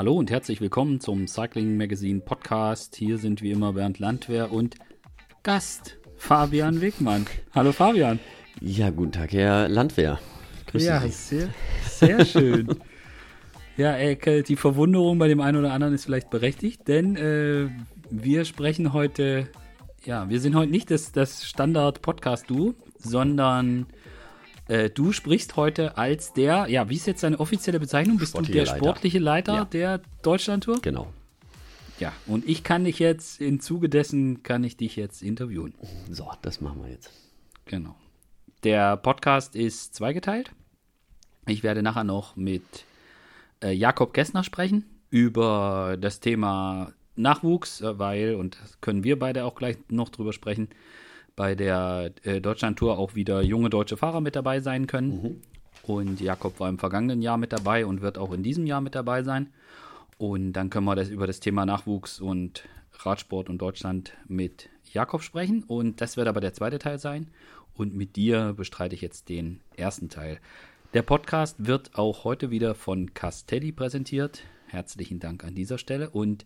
Hallo und herzlich willkommen zum Cycling Magazine Podcast. Hier sind wie immer Bernd Landwehr und Gast Fabian Wegmann. Hallo Fabian. Ja, guten Tag, Herr Landwehr. Grüße ja, Sie. sehr, sehr schön. ja, ey, die Verwunderung bei dem einen oder anderen ist vielleicht berechtigt, denn äh, wir sprechen heute, ja, wir sind heute nicht das, das Standard-Podcast-Du, sondern äh, du sprichst heute als der, ja, wie ist jetzt deine offizielle Bezeichnung? Bist du der Leiter. sportliche Leiter ja. der Deutschlandtour? Genau. Ja, und ich kann dich jetzt, im Zuge dessen kann ich dich jetzt interviewen. So, das machen wir jetzt. Genau. Der Podcast ist zweigeteilt. Ich werde nachher noch mit äh, Jakob Gessner sprechen über das Thema Nachwuchs, äh, weil, und das können wir beide auch gleich noch drüber sprechen, bei der äh, Deutschland-Tour auch wieder junge deutsche Fahrer mit dabei sein können. Mhm. Und Jakob war im vergangenen Jahr mit dabei und wird auch in diesem Jahr mit dabei sein. Und dann können wir das über das Thema Nachwuchs und Radsport und Deutschland mit Jakob sprechen. Und das wird aber der zweite Teil sein. Und mit dir bestreite ich jetzt den ersten Teil. Der Podcast wird auch heute wieder von Castelli präsentiert. Herzlichen Dank an dieser Stelle. Und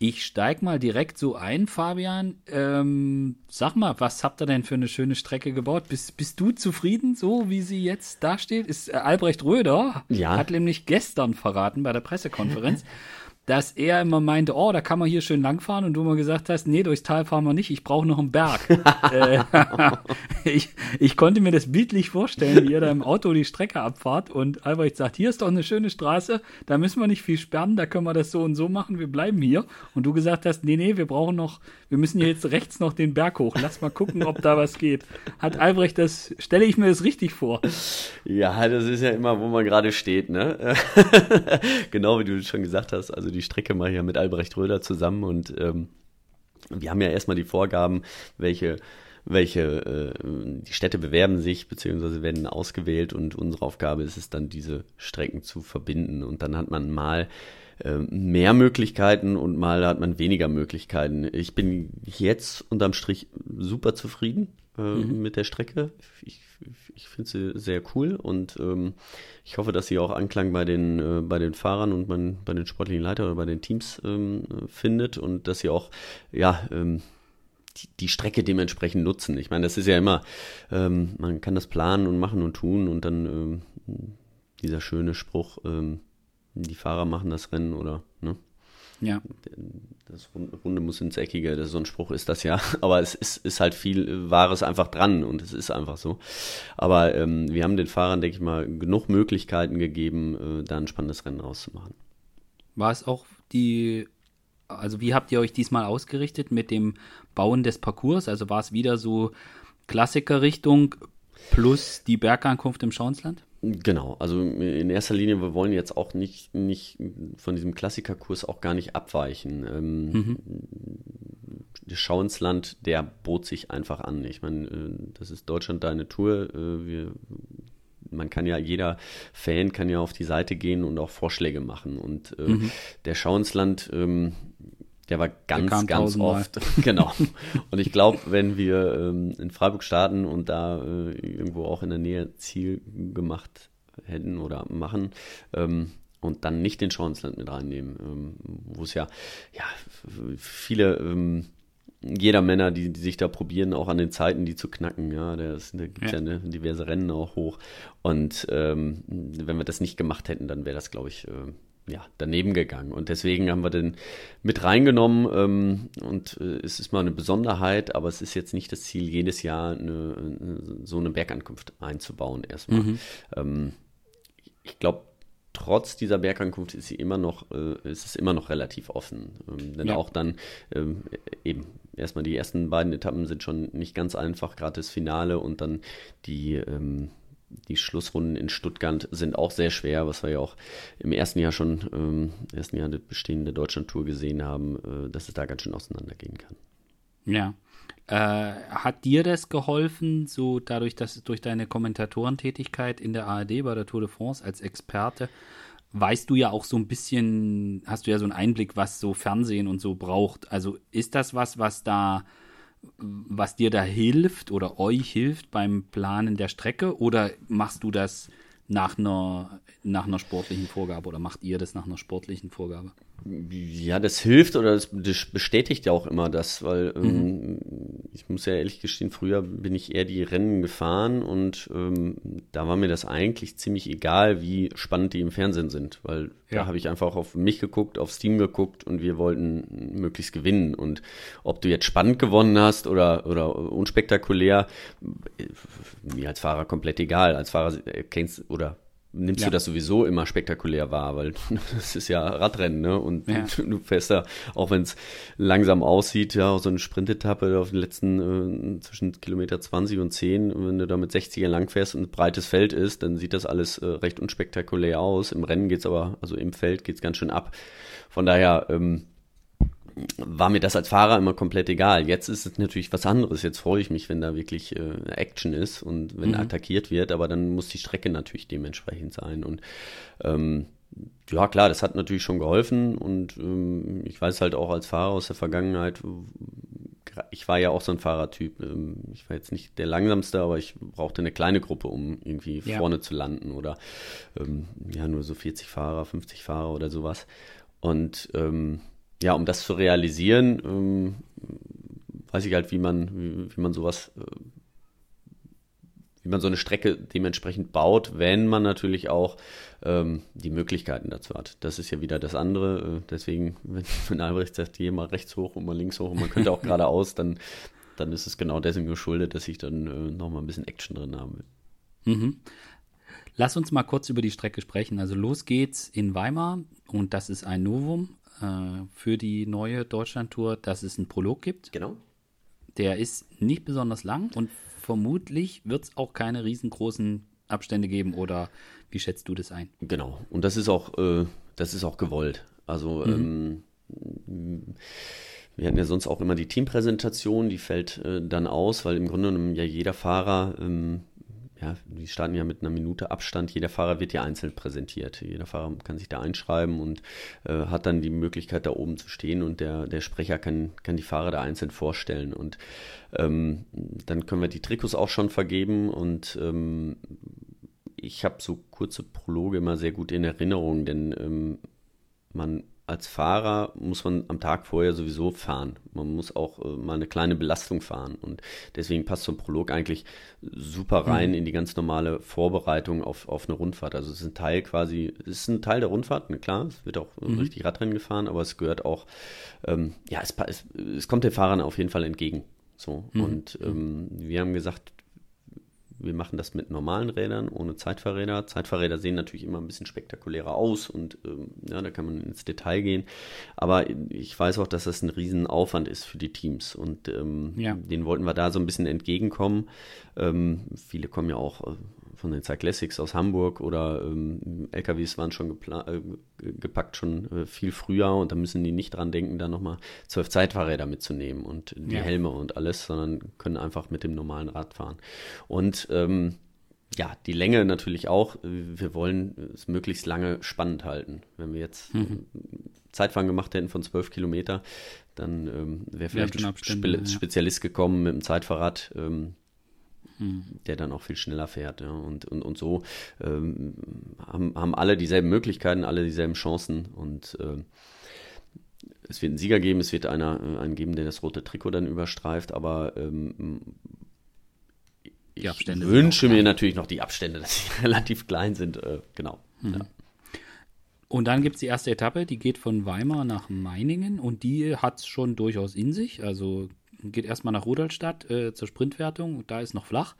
ich steig mal direkt so ein, Fabian. Ähm, sag mal, was habt ihr denn für eine schöne Strecke gebaut? Bist, bist du zufrieden, so wie sie jetzt dasteht? Ist äh, Albrecht Röder ja. hat nämlich gestern verraten bei der Pressekonferenz, dass er immer meinte, oh, da kann man hier schön langfahren und du mal gesagt hast, nee, durchs Tal fahren wir nicht, ich brauche noch einen Berg. äh, ich, ich konnte mir das bildlich vorstellen, wie ihr da im Auto die Strecke abfahrt und Albrecht sagt, hier ist doch eine schöne Straße, da müssen wir nicht viel sperren, da können wir das so und so machen, wir bleiben hier. Und du gesagt hast, nee, nee, wir brauchen noch, wir müssen hier jetzt rechts noch den Berg hoch, lass mal gucken, ob da was geht. Hat Albrecht das, stelle ich mir das richtig vor? Ja, das ist ja immer, wo man gerade steht, ne? genau wie du schon gesagt hast, also die die Strecke mal hier mit Albrecht Röder zusammen und ähm, wir haben ja erstmal die Vorgaben, welche welche äh, die Städte bewerben sich beziehungsweise werden ausgewählt und unsere Aufgabe ist es dann diese Strecken zu verbinden und dann hat man mal äh, mehr Möglichkeiten und mal hat man weniger Möglichkeiten. Ich bin jetzt unterm Strich super zufrieden äh, mhm. mit der Strecke. Ich ich finde sie sehr cool und ähm, ich hoffe, dass sie auch Anklang bei den, äh, bei den Fahrern und bei, bei den sportlichen Leitern oder bei den Teams ähm, findet und dass sie auch, ja, ähm, die, die, Strecke dementsprechend nutzen. Ich meine, das ist ja immer, ähm, man kann das planen und machen und tun und dann ähm, dieser schöne Spruch, ähm, die Fahrer machen das Rennen oder, ne? Ja. Das Runde muss ins Eckige, das so ein Spruch ist das ja. Aber es ist, ist halt viel Wahres einfach dran und es ist einfach so. Aber ähm, wir haben den Fahrern, denke ich mal, genug Möglichkeiten gegeben, äh, da ein spannendes Rennen rauszumachen. War es auch die, also wie habt ihr euch diesmal ausgerichtet mit dem Bauen des Parcours? Also war es wieder so Klassikerrichtung plus die Bergankunft im Schauensland? Genau, also in erster Linie, wir wollen jetzt auch nicht, nicht von diesem Klassikerkurs auch gar nicht abweichen. Ähm, mhm. Der Schau ins Land, der bot sich einfach an. Ich meine, äh, das ist Deutschland deine Tour. Äh, wir, man kann ja, jeder Fan kann ja auf die Seite gehen und auch Vorschläge machen. Und äh, mhm. der Schau ins Land, ähm, der war ganz, der ganz oft. genau. Und ich glaube, wenn wir ähm, in Freiburg starten und da äh, irgendwo auch in der Nähe Ziel gemacht hätten oder machen, ähm, und dann nicht den Schauensland mit reinnehmen, ähm, wo es ja, ja viele ähm, jeder Männer, die, die sich da probieren, auch an den Zeiten, die zu knacken. Ja, da gibt es ja. ja ne, diverse Rennen auch hoch. Und ähm, wenn wir das nicht gemacht hätten, dann wäre das, glaube ich, äh, ja, daneben gegangen. Und deswegen haben wir den mit reingenommen. Ähm, und äh, es ist mal eine Besonderheit, aber es ist jetzt nicht das Ziel, jedes Jahr eine, so eine Bergankunft einzubauen erstmal. Mhm. Ähm, ich glaube, trotz dieser Bergankunft ist sie immer noch, äh, ist es immer noch relativ offen. Ähm, denn ja. auch dann ähm, eben erstmal die ersten beiden Etappen sind schon nicht ganz einfach, gerade das Finale und dann die ähm, die Schlussrunden in Stuttgart sind auch sehr schwer, was wir ja auch im ersten Jahr schon, ähm, ersten Jahr der bestehende Deutschland-Tour gesehen haben, äh, dass es da ganz schön auseinandergehen kann. Ja. Äh, hat dir das geholfen, so dadurch, dass durch deine Kommentatorentätigkeit in der ARD bei der Tour de France als Experte, weißt du ja auch so ein bisschen, hast du ja so einen Einblick, was so Fernsehen und so braucht. Also ist das was, was da was dir da hilft oder euch hilft beim Planen der Strecke? Oder machst du das nach einer, nach einer sportlichen Vorgabe oder macht ihr das nach einer sportlichen Vorgabe? Ja, das hilft oder das, bestätigt ja auch immer das, weil ähm, mhm. ähm, ich muss ja ehrlich gestehen, früher bin ich eher die Rennen gefahren und ähm, da war mir das eigentlich ziemlich egal, wie spannend die im Fernsehen sind, weil ja. da habe ich einfach auf mich geguckt, auf Steam geguckt und wir wollten möglichst gewinnen. Und ob du jetzt spannend gewonnen hast oder, oder unspektakulär, mir als Fahrer komplett egal. Als Fahrer kennst oder nimmst ja. du das sowieso immer spektakulär wahr, weil das ist ja Radrennen, ne? Und ja. du fährst da, auch wenn es langsam aussieht, ja, so eine Sprintetappe auf den letzten äh, zwischen Kilometer 20 und 10, und wenn du da mit 60er lang fährst und ein breites Feld ist, dann sieht das alles äh, recht unspektakulär aus. Im Rennen geht's aber, also im Feld geht's ganz schön ab. Von daher, ähm, war mir das als Fahrer immer komplett egal. Jetzt ist es natürlich was anderes. Jetzt freue ich mich, wenn da wirklich äh, Action ist und wenn mhm. attackiert wird, aber dann muss die Strecke natürlich dementsprechend sein. Und ähm, ja, klar, das hat natürlich schon geholfen und ähm, ich weiß halt auch als Fahrer aus der Vergangenheit, ich war ja auch so ein Fahrertyp. Ähm, ich war jetzt nicht der langsamste, aber ich brauchte eine kleine Gruppe, um irgendwie ja. vorne zu landen oder ähm, ja, nur so 40 Fahrer, 50 Fahrer oder sowas. Und ähm, ja, um das zu realisieren, ähm, weiß ich halt, wie man, wie, wie man sowas, äh, wie man so eine Strecke dementsprechend baut, wenn man natürlich auch ähm, die Möglichkeiten dazu hat. Das ist ja wieder das andere. Äh, deswegen, wenn, wenn Albrecht sagt, hier mal rechts hoch und mal links hoch und man könnte auch geradeaus, dann, dann ist es genau dessen geschuldet, dass ich dann äh, nochmal ein bisschen Action drin haben will. Mhm. Lass uns mal kurz über die Strecke sprechen. Also los geht's in Weimar und das ist ein Novum äh, für die neue Deutschlandtour, dass es einen Prolog gibt. Genau. Der ist nicht besonders lang und vermutlich wird es auch keine riesengroßen Abstände geben oder wie schätzt du das ein? Genau. Und das ist auch, äh, das ist auch gewollt. Also mhm. ähm, wir hatten ja sonst auch immer die Teampräsentation, die fällt äh, dann aus, weil im Grunde genommen ja jeder Fahrer ähm, ja, die starten ja mit einer Minute Abstand. Jeder Fahrer wird ja einzeln präsentiert. Jeder Fahrer kann sich da einschreiben und äh, hat dann die Möglichkeit, da oben zu stehen und der, der Sprecher kann, kann die Fahrer da einzeln vorstellen. Und ähm, dann können wir die Trikots auch schon vergeben und ähm, ich habe so kurze Prologe immer sehr gut in Erinnerung, denn ähm, man als Fahrer muss man am Tag vorher sowieso fahren. Man muss auch äh, mal eine kleine Belastung fahren. Und deswegen passt so ein Prolog eigentlich super rein mhm. in die ganz normale Vorbereitung auf, auf eine Rundfahrt. Also es ist ein Teil quasi, es ist ein Teil der Rundfahrt, ne, klar, es wird auch mhm. richtig Radrennen gefahren, aber es gehört auch, ähm, ja, es, es, es kommt den Fahrern auf jeden Fall entgegen. So. Mhm. Und ähm, wir haben gesagt, wir machen das mit normalen Rädern, ohne Zeitfahrräder. Zeitfahrräder sehen natürlich immer ein bisschen spektakulärer aus und ähm, ja, da kann man ins Detail gehen. Aber ich weiß auch, dass das ein Riesenaufwand ist für die Teams und ähm, ja. den wollten wir da so ein bisschen entgegenkommen. Ähm, viele kommen ja auch äh, von den Cyclassics aus Hamburg oder ähm, LKWs waren schon äh, gepackt schon äh, viel früher und da müssen die nicht dran denken, da nochmal zwölf Zeitfahrräder mitzunehmen und die ja. Helme und alles, sondern können einfach mit dem normalen Rad fahren. Und ähm, ja, die Länge natürlich auch. Wir wollen es möglichst lange spannend halten. Wenn wir jetzt mhm. Zeitfahren gemacht hätten von zwölf Kilometer, dann ähm, wäre vielleicht ein Spe Spezialist gekommen mit dem Zeitfahrrad. Ähm, hm. der dann auch viel schneller fährt. Ja. Und, und, und so ähm, haben, haben alle dieselben Möglichkeiten, alle dieselben Chancen und äh, es wird einen Sieger geben, es wird einer, äh, einen geben, der das rote Trikot dann überstreift, aber ähm, ich wünsche mir natürlich noch die Abstände, dass sie relativ klein sind. Äh, genau. Mhm. Ja. Und dann gibt es die erste Etappe, die geht von Weimar nach Meiningen und die hat es schon durchaus in sich. Also geht erstmal nach Rudolstadt äh, zur Sprintwertung, da ist noch flach.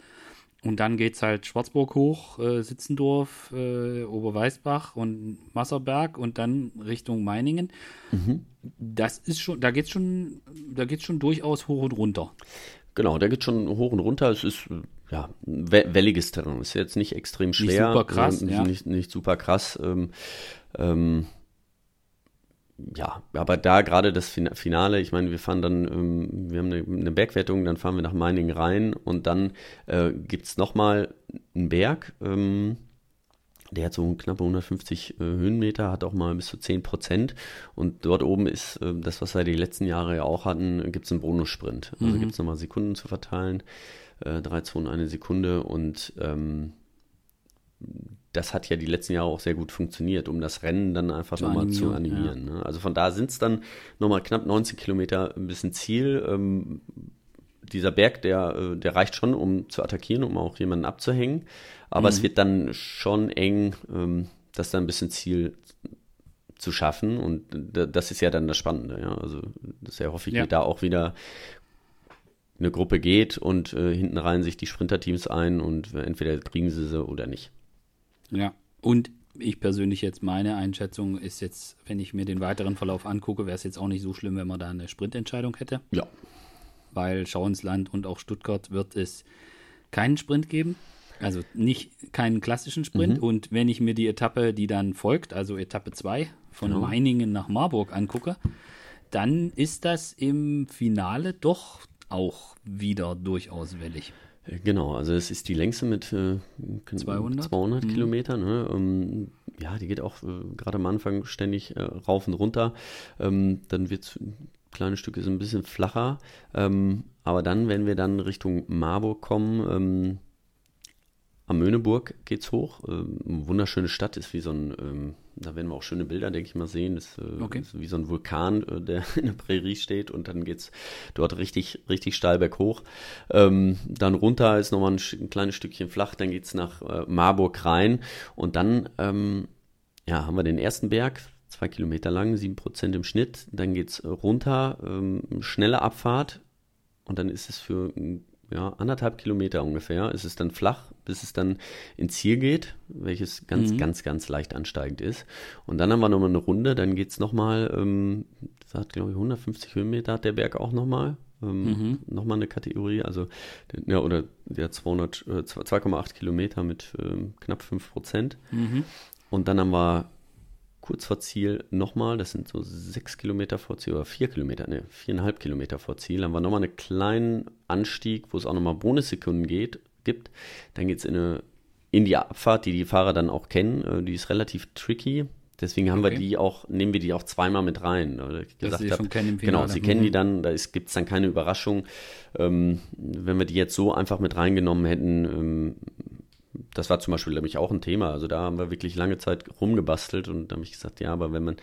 Und dann geht es halt Schwarzburg hoch, äh, Sitzendorf, äh, Oberweißbach und Masserberg und dann Richtung Meiningen. Mhm. Das ist schon, da geht's schon, da geht's schon durchaus hoch und runter. Genau, da geht schon hoch und runter. Es ist ja welliges Terrain. Ist jetzt nicht extrem schwer. Nicht super krass. Ähm, ja. nicht, nicht super krass. Ähm, ähm, ja, aber da gerade das Finale, ich meine, wir fahren dann, ähm, wir haben eine, eine, Bergwertung, dann fahren wir nach Meiningen rein und dann äh, gibt es nochmal einen Berg, ähm, der hat so knappe 150 äh, Höhenmeter, hat auch mal bis zu 10 Prozent und dort oben ist äh, das, was wir die letzten Jahre ja auch hatten, gibt es einen Bonussprint. Also mhm. gibt es nochmal Sekunden zu verteilen, äh, drei Zonen eine Sekunde und ähm, das hat ja die letzten Jahre auch sehr gut funktioniert, um das Rennen dann einfach nochmal zu animieren. Ja. Ne? Also von da sind es dann nochmal knapp 90 Kilometer bis ins Ziel. Ähm, dieser Berg, der, äh, der reicht schon, um zu attackieren, um auch jemanden abzuhängen. Aber mhm. es wird dann schon eng, ähm, das dann ein bisschen Ziel zu schaffen. Und das ist ja dann das Spannende. Ja? Also das erhoffe ich ja. da auch wieder eine Gruppe geht und äh, hinten rein sich die Sprinterteams ein und entweder kriegen sie sie oder nicht. Ja, und ich persönlich jetzt meine Einschätzung ist jetzt, wenn ich mir den weiteren Verlauf angucke, wäre es jetzt auch nicht so schlimm, wenn man da eine Sprintentscheidung hätte. Ja. Weil Schauensland und auch Stuttgart wird es keinen Sprint geben. Also nicht keinen klassischen Sprint. Mhm. Und wenn ich mir die Etappe, die dann folgt, also Etappe 2 von genau. Meiningen nach Marburg angucke, dann ist das im Finale doch auch wieder durchaus wellig. Genau, also es ist die längste mit äh, 200, 200 mhm. Kilometern. Ne? Ähm, ja, die geht auch äh, gerade am Anfang ständig äh, rauf und runter. Ähm, dann wird es kleine Stücke so ein bisschen flacher. Ähm, aber dann, wenn wir dann Richtung Marburg kommen, ähm, am Möhneburg es hoch. Ähm, wunderschöne Stadt, ist wie so ein, ähm, da werden wir auch schöne Bilder, denke ich mal, sehen. Das äh, okay. ist wie so ein Vulkan, äh, der in der Prärie steht und dann geht es dort richtig, richtig steil berghoch. Ähm, dann runter ist nochmal ein, ein, kleines Stückchen flach, dann geht es nach äh, Marburg rein und dann ähm, ja, haben wir den ersten Berg, zwei Kilometer lang, sieben Prozent im Schnitt. Dann geht es runter, ähm, schnelle Abfahrt und dann ist es für ja, anderthalb Kilometer ungefähr ist es dann flach, bis es dann ins Ziel geht, welches ganz, mhm. ganz, ganz leicht ansteigend ist. Und dann haben wir nochmal eine Runde, dann geht es nochmal, ähm, das hat glaube ich 150 Höhenmeter hat der Berg auch nochmal. Ähm, mhm. Nochmal eine Kategorie, also ja, oder der 200, äh, 2,8 Kilometer mit ähm, knapp 5 Prozent. Mhm. Und dann haben wir kurz vor Ziel nochmal, das sind so sechs Kilometer vor Ziel oder vier Kilometer, ne, viereinhalb Kilometer vor Ziel, haben wir nochmal einen kleinen Anstieg, wo es auch nochmal Bonussekunden geht, gibt. Dann geht es in, eine, in die Abfahrt, die die Fahrer dann auch kennen. Äh, die ist relativ tricky. Deswegen haben okay. wir die auch, nehmen wir die auch zweimal mit rein. Oder ich gesagt sie hab, kennen. Genau, sie mhm. kennen die dann, da gibt es dann keine Überraschung. Ähm, wenn wir die jetzt so einfach mit reingenommen hätten, ähm, das war zum Beispiel nämlich auch ein Thema. Also da haben wir wirklich lange Zeit rumgebastelt und da habe ich gesagt, ja, aber wenn man,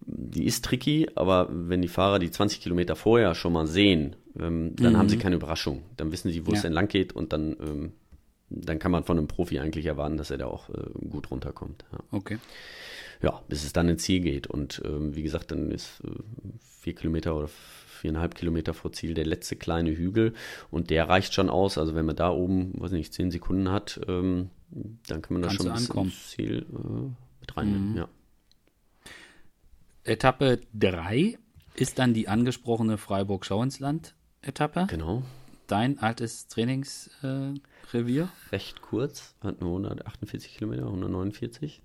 die ist tricky, aber wenn die Fahrer die 20 Kilometer vorher schon mal sehen, ähm, dann mhm. haben sie keine Überraschung. Dann wissen sie, wo ja. es denn lang geht und dann, ähm, dann kann man von einem Profi eigentlich erwarten, dass er da auch äh, gut runterkommt. Ja. Okay. Ja, bis es dann ins Ziel geht. Und ähm, wie gesagt, dann ist äh, vier Kilometer oder viereinhalb Kilometer vor Ziel der letzte kleine Hügel und der reicht schon aus. Also wenn man da oben, weiß nicht, zehn Sekunden hat, ähm, dann kann man da schon ins Ziel äh, mit reinnehmen. Mhm. Ja. Etappe 3 ist dann die angesprochene Freiburg-Schauensland-Etappe. Genau. Dein altes Trainingsrevier. Äh, Recht kurz, hat nur 148 Kilometer, 149.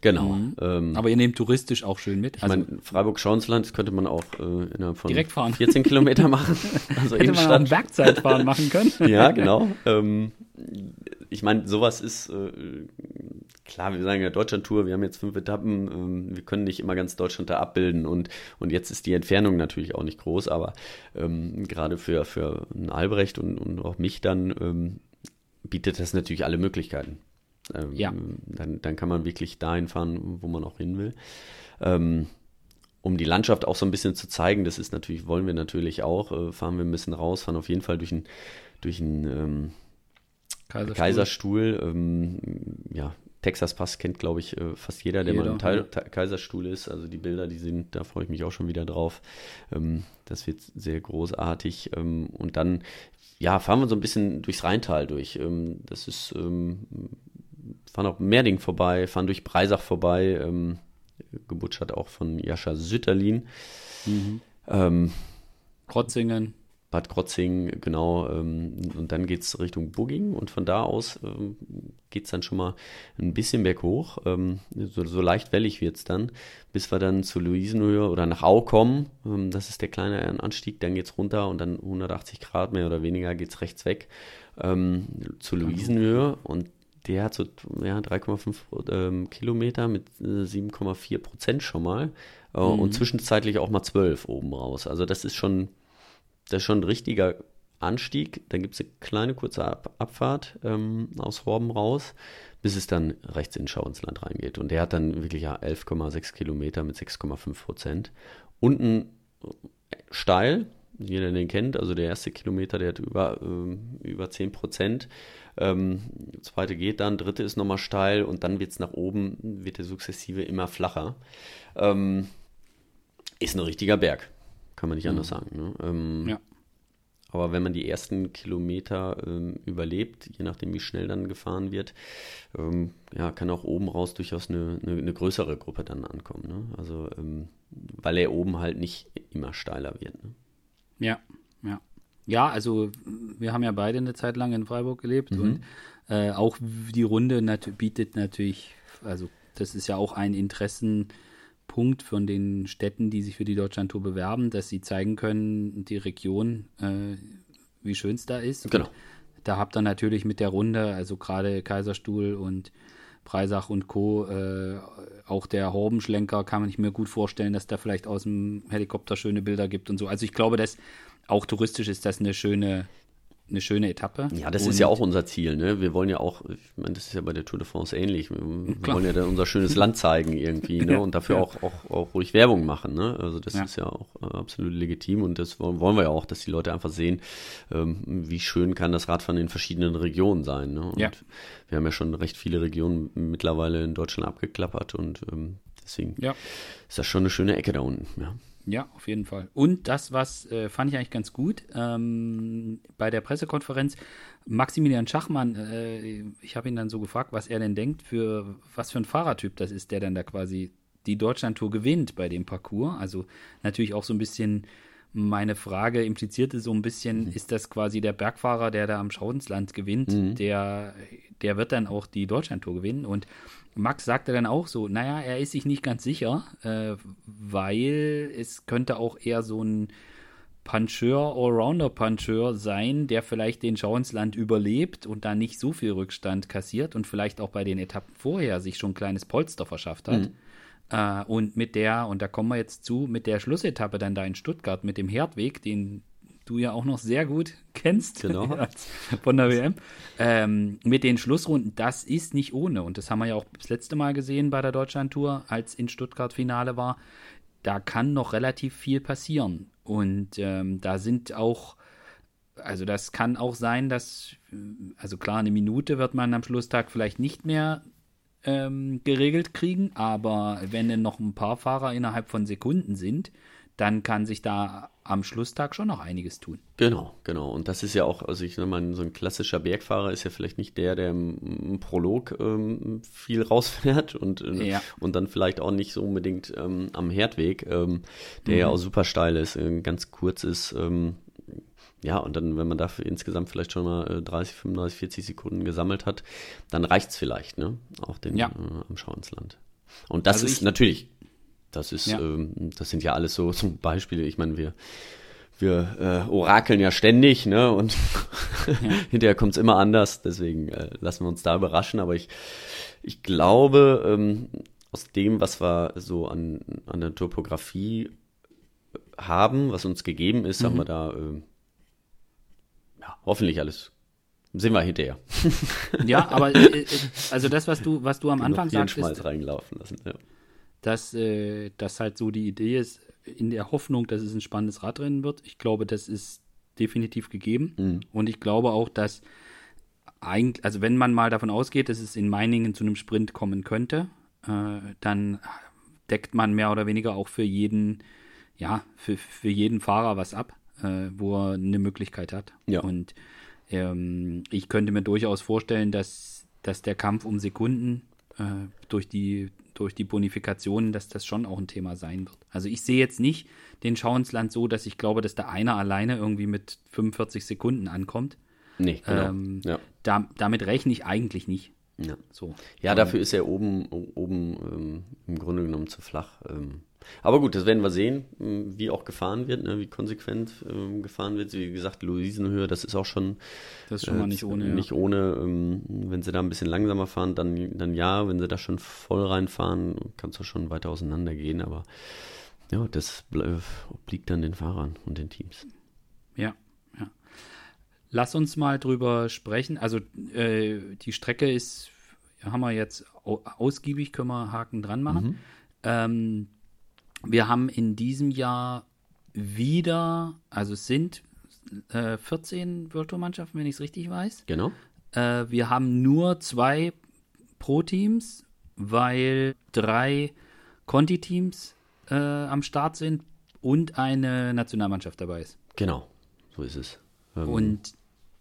Genau. Mhm. Ähm, Aber ihr nehmt touristisch auch schön mit. Ich also, meine, Freiburg-Schauensland könnte man auch äh, innerhalb von direkt fahren. 14 Kilometer machen. Also Hätte man auch ein Bergzeitfahren machen können. ja, genau. Ähm, ich meine, sowas ist äh, klar, wir sagen ja Deutschland-Tour, wir haben jetzt fünf Etappen, ähm, wir können nicht immer ganz Deutschland da abbilden und, und jetzt ist die Entfernung natürlich auch nicht groß, aber ähm, gerade für, für einen Albrecht und, und auch mich dann ähm, bietet das natürlich alle Möglichkeiten. Ähm, ja. Dann, dann kann man wirklich dahin fahren, wo man auch hin will. Ähm, um die Landschaft auch so ein bisschen zu zeigen, das ist natürlich, wollen wir natürlich auch, äh, fahren wir ein bisschen raus, fahren auf jeden Fall durch ein, durch ein ähm, Kaiserstuhl. Kaiserstuhl ähm, ja, Texas Pass kennt, glaube ich, äh, fast jeder, der jeder, mal im Teil, ja. Kaiserstuhl ist. Also die Bilder, die sind, da freue ich mich auch schon wieder drauf. Ähm, das wird sehr großartig. Ähm, und dann, ja, fahren wir so ein bisschen durchs Rheintal durch. Ähm, das ist, fahren auch Merding vorbei, fahren durch Breisach vorbei, gebutschert auch von Jascha Sütterlin. Mhm. Krotzingen. Bad Krotzing, genau. Ähm, und dann geht es Richtung Bugging und von da aus ähm, geht es dann schon mal ein bisschen berghoch. Ähm, so, so leicht wellig wird es dann, bis wir dann zu Luisenhöhe oder nach Au kommen. Ähm, das ist der kleine Anstieg, dann geht es runter und dann 180 Grad mehr oder weniger geht es rechts weg ähm, zu Luisenhöhe und der hat so ja, 3,5 ähm, Kilometer mit äh, 7,4 Prozent schon mal äh, mhm. und zwischenzeitlich auch mal 12 oben raus. Also das ist schon das ist schon ein richtiger Anstieg, dann gibt es eine kleine kurze Ab Abfahrt ähm, aus Horben raus, bis es dann rechts in Schau ins Land reingeht. Und der hat dann wirklich ja 11,6 Kilometer mit 6,5 Prozent. Unten äh, steil, jeder den kennt, also der erste Kilometer, der hat über, äh, über 10 Prozent. Ähm, zweite geht dann, dritte ist nochmal steil und dann wird es nach oben, wird der sukzessive immer flacher. Ähm, ist ein richtiger Berg, kann man nicht anders mhm. sagen. Ne? Ähm, ja. Aber wenn man die ersten Kilometer ähm, überlebt, je nachdem wie schnell dann gefahren wird, ähm, ja, kann auch oben raus durchaus eine, eine, eine größere Gruppe dann ankommen. Ne? Also ähm, weil er oben halt nicht immer steiler wird. Ne? Ja, ja. Ja, also wir haben ja beide eine Zeit lang in Freiburg gelebt mhm. und äh, auch die Runde nat bietet natürlich, also das ist ja auch ein Interessenpunkt von den Städten, die sich für die Deutschlandtour bewerben, dass sie zeigen können, die Region, äh, wie schön es da ist. Genau. Und da habt ihr natürlich mit der Runde, also gerade Kaiserstuhl und Breisach und Co., äh, auch der Horbenschlenker kann man sich mir gut vorstellen, dass da vielleicht aus dem Helikopter schöne Bilder gibt und so. Also ich glaube, dass auch touristisch ist das eine schöne, eine schöne Etappe. Ja, das und ist ja auch unser Ziel. Ne? Wir wollen ja auch, ich meine, das ist ja bei der Tour de France ähnlich. Wir Klar. wollen ja dann unser schönes Land zeigen irgendwie ne? und dafür ja. auch, auch, auch ruhig Werbung machen. Ne? Also das ja. ist ja auch äh, absolut legitim und das wollen, wollen wir ja auch, dass die Leute einfach sehen, ähm, wie schön kann das Radfahren in verschiedenen Regionen sein. Ne? Und ja. wir haben ja schon recht viele Regionen mittlerweile in Deutschland abgeklappert und ähm, deswegen ist das schon eine schöne Ecke da unten. Ja. Ja, auf jeden Fall. Und das, was äh, fand ich eigentlich ganz gut, ähm, bei der Pressekonferenz, Maximilian Schachmann, äh, ich habe ihn dann so gefragt, was er denn denkt, für was für ein Fahrertyp das ist, der dann da quasi die Deutschlandtour gewinnt bei dem Parcours. Also natürlich auch so ein bisschen meine Frage implizierte so ein bisschen, mhm. ist das quasi der Bergfahrer, der da am Schauensland gewinnt, mhm. der, der wird dann auch die Deutschlandtour gewinnen. Und Max sagte dann auch so, naja, er ist sich nicht ganz sicher, äh, weil es könnte auch eher so ein Puncheur, Allrounder-Puncheur sein, der vielleicht den Schau ins Land überlebt und da nicht so viel Rückstand kassiert und vielleicht auch bei den Etappen vorher sich schon ein kleines Polster verschafft hat. Mhm. Äh, und mit der, und da kommen wir jetzt zu, mit der Schlussetappe dann da in Stuttgart, mit dem Herdweg, den du ja auch noch sehr gut kennst genau. von der WM, ähm, mit den Schlussrunden, das ist nicht ohne. Und das haben wir ja auch das letzte Mal gesehen bei der Deutschlandtour, als in Stuttgart Finale war. Da kann noch relativ viel passieren. Und ähm, da sind auch, also das kann auch sein, dass, also klar, eine Minute wird man am Schlusstag vielleicht nicht mehr ähm, geregelt kriegen, aber wenn dann noch ein paar Fahrer innerhalb von Sekunden sind, dann kann sich da am Schlusstag schon noch einiges tun. Genau, genau. Und das ist ja auch, also ich sag mal, so ein klassischer Bergfahrer ist ja vielleicht nicht der, der im, Prolog ähm, viel rausfährt und, äh, ja. und dann vielleicht auch nicht so unbedingt ähm, am Herdweg, ähm, der mhm. ja auch super steil ist, äh, ganz kurz ist. Ähm, ja, und dann, wenn man dafür insgesamt vielleicht schon mal 30, 35, 40 Sekunden gesammelt hat, dann reicht es vielleicht, ne? Auch den ja. äh, am Schau ins Land. Und das also ist natürlich das ist, ja. ähm, das sind ja alles so zum Beispiel, ich meine, wir, wir äh, orakeln ja ständig, ne? Und ja. hinterher kommt es immer anders, deswegen äh, lassen wir uns da überraschen. Aber ich, ich glaube, ähm, aus dem, was wir so an, an der Topografie haben, was uns gegeben ist, mhm. haben wir da äh, ja, hoffentlich alles sehen wir hinterher. Ja, aber äh, äh, also das, was du, was du am Anfang sagst, ist, reingelaufen lassen. Ja dass äh, das halt so die Idee ist, in der Hoffnung, dass es ein spannendes Radrennen wird. Ich glaube, das ist definitiv gegeben. Mhm. Und ich glaube auch, dass eigentlich, also wenn man mal davon ausgeht, dass es in Meiningen zu einem Sprint kommen könnte, äh, dann deckt man mehr oder weniger auch für jeden, ja, für, für jeden Fahrer was ab, äh, wo er eine Möglichkeit hat. Ja. Und ähm, ich könnte mir durchaus vorstellen, dass, dass der Kampf um Sekunden äh, durch die durch die Bonifikationen, dass das schon auch ein Thema sein wird. Also ich sehe jetzt nicht den Schauensland so, dass ich glaube, dass da einer alleine irgendwie mit 45 Sekunden ankommt. Nee, genau. Ähm, ja. da, damit rechne ich eigentlich nicht. Ja, so. ja dafür ist er oben, oben ähm, im Grunde genommen zu flach. Ähm, aber gut, das werden wir sehen, ähm, wie auch gefahren wird, ne, wie konsequent ähm, gefahren wird. Wie gesagt, Luisenhöhe, das ist auch schon, das ist schon äh, mal nicht ohne. Nicht ja. ohne. Ähm, wenn sie da ein bisschen langsamer fahren, dann, dann ja. Wenn sie da schon voll reinfahren, kannst du schon weiter auseinander gehen. Aber ja, das obliegt dann den Fahrern und den Teams. Ja, ja. Lass uns mal drüber sprechen. Also äh, die Strecke ist, haben wir jetzt ausgiebig, können wir Haken dran machen. Mhm. Ähm, wir haben in diesem Jahr wieder, also es sind äh, 14 Virtual-Mannschaften, wenn ich es richtig weiß. Genau. Äh, wir haben nur zwei Pro-Teams, weil drei Conti-Teams äh, am Start sind und eine Nationalmannschaft dabei ist. Genau, so ist es. Ähm, und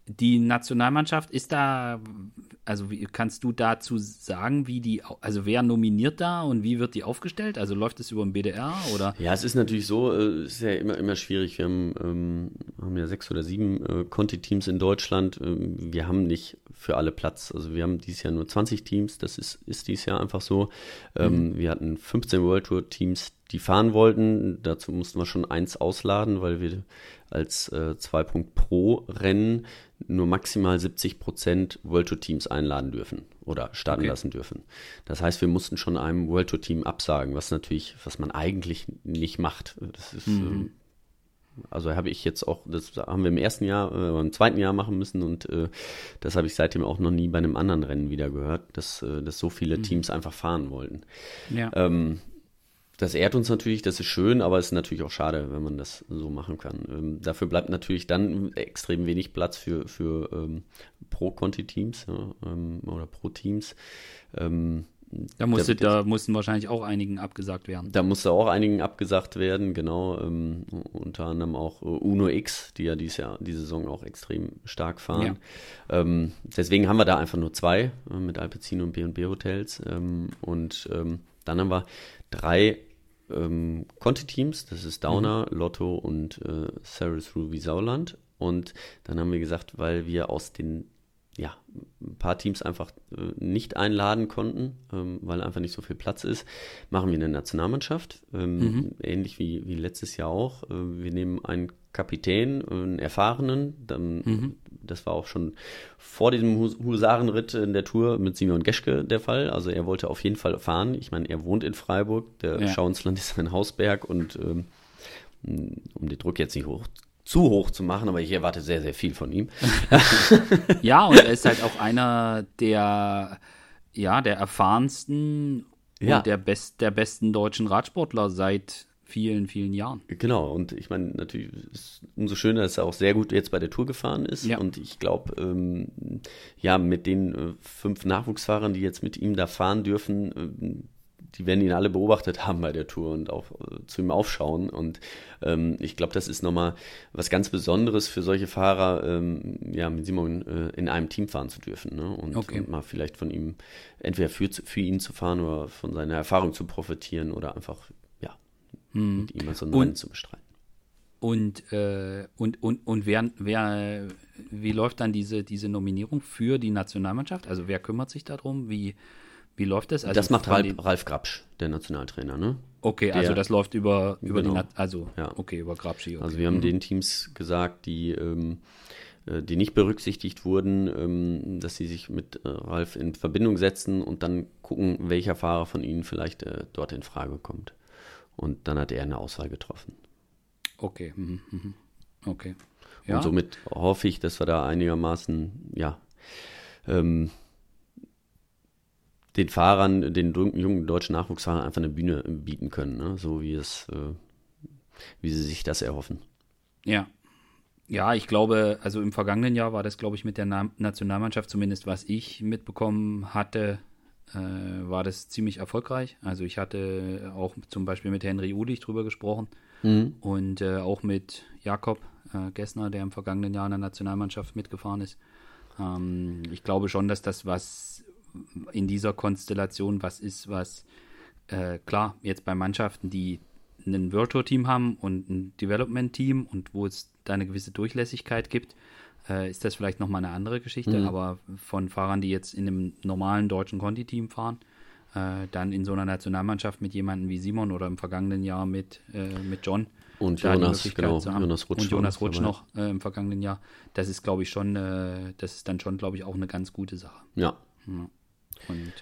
die Nationalmannschaft ist da, also wie, kannst du dazu sagen, wie die, also wer nominiert da und wie wird die aufgestellt? Also läuft es über den BDR oder? Ja, es ist natürlich so, äh, es ist ja immer, immer schwierig. Wir haben, ähm, haben ja sechs oder sieben äh, Conti-Teams in Deutschland. Ähm, wir haben nicht für alle Platz. Also wir haben dieses Jahr nur 20 Teams, das ist, ist dieses Jahr einfach so. Ähm, mhm. Wir hatten 15 World Tour Teams, die fahren wollten. Dazu mussten wir schon eins ausladen, weil wir als äh, 2 Pro Rennen nur maximal 70 Prozent World Tour Teams einladen dürfen oder starten okay. lassen dürfen. Das heißt, wir mussten schon einem World Tour Team absagen, was natürlich, was man eigentlich nicht macht. Das ist, mhm. äh, also habe ich jetzt auch, das haben wir im ersten Jahr, äh, im zweiten Jahr machen müssen und äh, das habe ich seitdem auch noch nie bei einem anderen Rennen wieder gehört, dass, äh, dass so viele mhm. Teams einfach fahren wollten. Ja. Ähm, das ehrt uns natürlich, das ist schön, aber es ist natürlich auch schade, wenn man das so machen kann. Ähm, dafür bleibt natürlich dann extrem wenig Platz für, für ähm, Pro-Conti-Teams ja, ähm, oder Pro-Teams. Ähm, da, musste, da, mussten wahrscheinlich auch einigen abgesagt werden. Da musste auch einigen abgesagt werden, genau. Ähm, unter anderem auch äh, Uno X, die ja dieses Jahr, diese Saison auch extrem stark fahren. Ja. Ähm, deswegen haben wir da einfach nur zwei äh, mit Alpecin und B&B Hotels. Und dann haben wir drei ähm, Conti-Teams, das ist Downer, mhm. Lotto und äh, Ceres Ruby Sauland. Und dann haben wir gesagt, weil wir aus den ja, ein paar Teams einfach äh, nicht einladen konnten, ähm, weil einfach nicht so viel Platz ist, machen wir eine Nationalmannschaft, ähm, mhm. ähnlich wie, wie letztes Jahr auch. Äh, wir nehmen einen Kapitän, einen erfahrenen, dann, mhm. Das war auch schon vor diesem Husarenritt in der Tour mit Simon Geschke der Fall. Also er wollte auf jeden Fall fahren. Ich meine, er wohnt in Freiburg, der ja. Schauensland ist ein Hausberg und ähm, um den Druck jetzt nicht hoch zu hoch zu machen, aber ich erwarte sehr, sehr viel von ihm. ja, und er ist halt auch einer der, ja, der erfahrensten ja. und der, best, der besten deutschen Radsportler seit vielen, vielen Jahren. Genau, und ich meine, natürlich ist umso schöner, dass er auch sehr gut jetzt bei der Tour gefahren ist. Ja. Und ich glaube, ähm, ja, mit den äh, fünf Nachwuchsfahrern, die jetzt mit ihm da fahren dürfen, äh, die werden ihn alle beobachtet haben bei der Tour und auch äh, zu ihm aufschauen. Und ähm, ich glaube, das ist nochmal was ganz Besonderes für solche Fahrer, ähm, ja, mit Simon äh, in einem Team fahren zu dürfen. Ne? Und, okay. und, mal vielleicht von ihm, entweder für, für ihn zu fahren oder von seiner Erfahrung zu profitieren oder einfach, hm. mit ihm so ein Rennen zu bestreiten. Und, äh, und, und, und wer, wer, wie läuft dann diese, diese Nominierung für die Nationalmannschaft? Also wer kümmert sich darum? Wie, wie läuft das? Also das macht Ralf, Ralf Grabsch, der Nationaltrainer, ne? Okay, also der, also das läuft über, über genau. die, also ja. okay, über Grabschi. Okay. Also wir haben mhm. den Teams gesagt, die, ähm, äh, die nicht berücksichtigt wurden, ähm, dass sie sich mit äh, Ralf in Verbindung setzen und dann gucken, welcher Fahrer von ihnen vielleicht äh, dort in Frage kommt. Und dann hat er eine Auswahl getroffen. Okay, mhm. Mhm. okay. Ja. Und somit hoffe ich, dass wir da einigermaßen, ja, ähm, den Fahrern, den jungen deutschen Nachwuchsfahrern einfach eine Bühne bieten können, ne? so wie es, äh, wie sie sich das erhoffen. Ja. Ja, ich glaube, also im vergangenen Jahr war das, glaube ich, mit der Na Nationalmannschaft, zumindest was ich mitbekommen hatte, war das ziemlich erfolgreich. Also ich hatte auch zum Beispiel mit Henry Ulich drüber gesprochen mhm. und äh, auch mit Jakob äh, Gessner, der im vergangenen Jahr in der Nationalmannschaft mitgefahren ist. Ähm, ich glaube schon, dass das was in dieser Konstellation was ist, was äh, klar, jetzt bei Mannschaften, die ein Virtual Team haben und ein Development Team und wo es da eine gewisse Durchlässigkeit gibt, äh, ist das vielleicht nochmal eine andere Geschichte. Mhm. Aber von Fahrern, die jetzt in einem normalen deutschen Conti-Team fahren, äh, dann in so einer Nationalmannschaft mit jemandem wie Simon oder im vergangenen Jahr mit, äh, mit John. Und Jonas, genau, Jonas Rutsch. Und Jonas Rutsch noch äh, im vergangenen Jahr. Das ist, glaube ich, schon, äh, das ist dann schon, glaube ich, auch eine ganz gute Sache. Ja. ja. Und,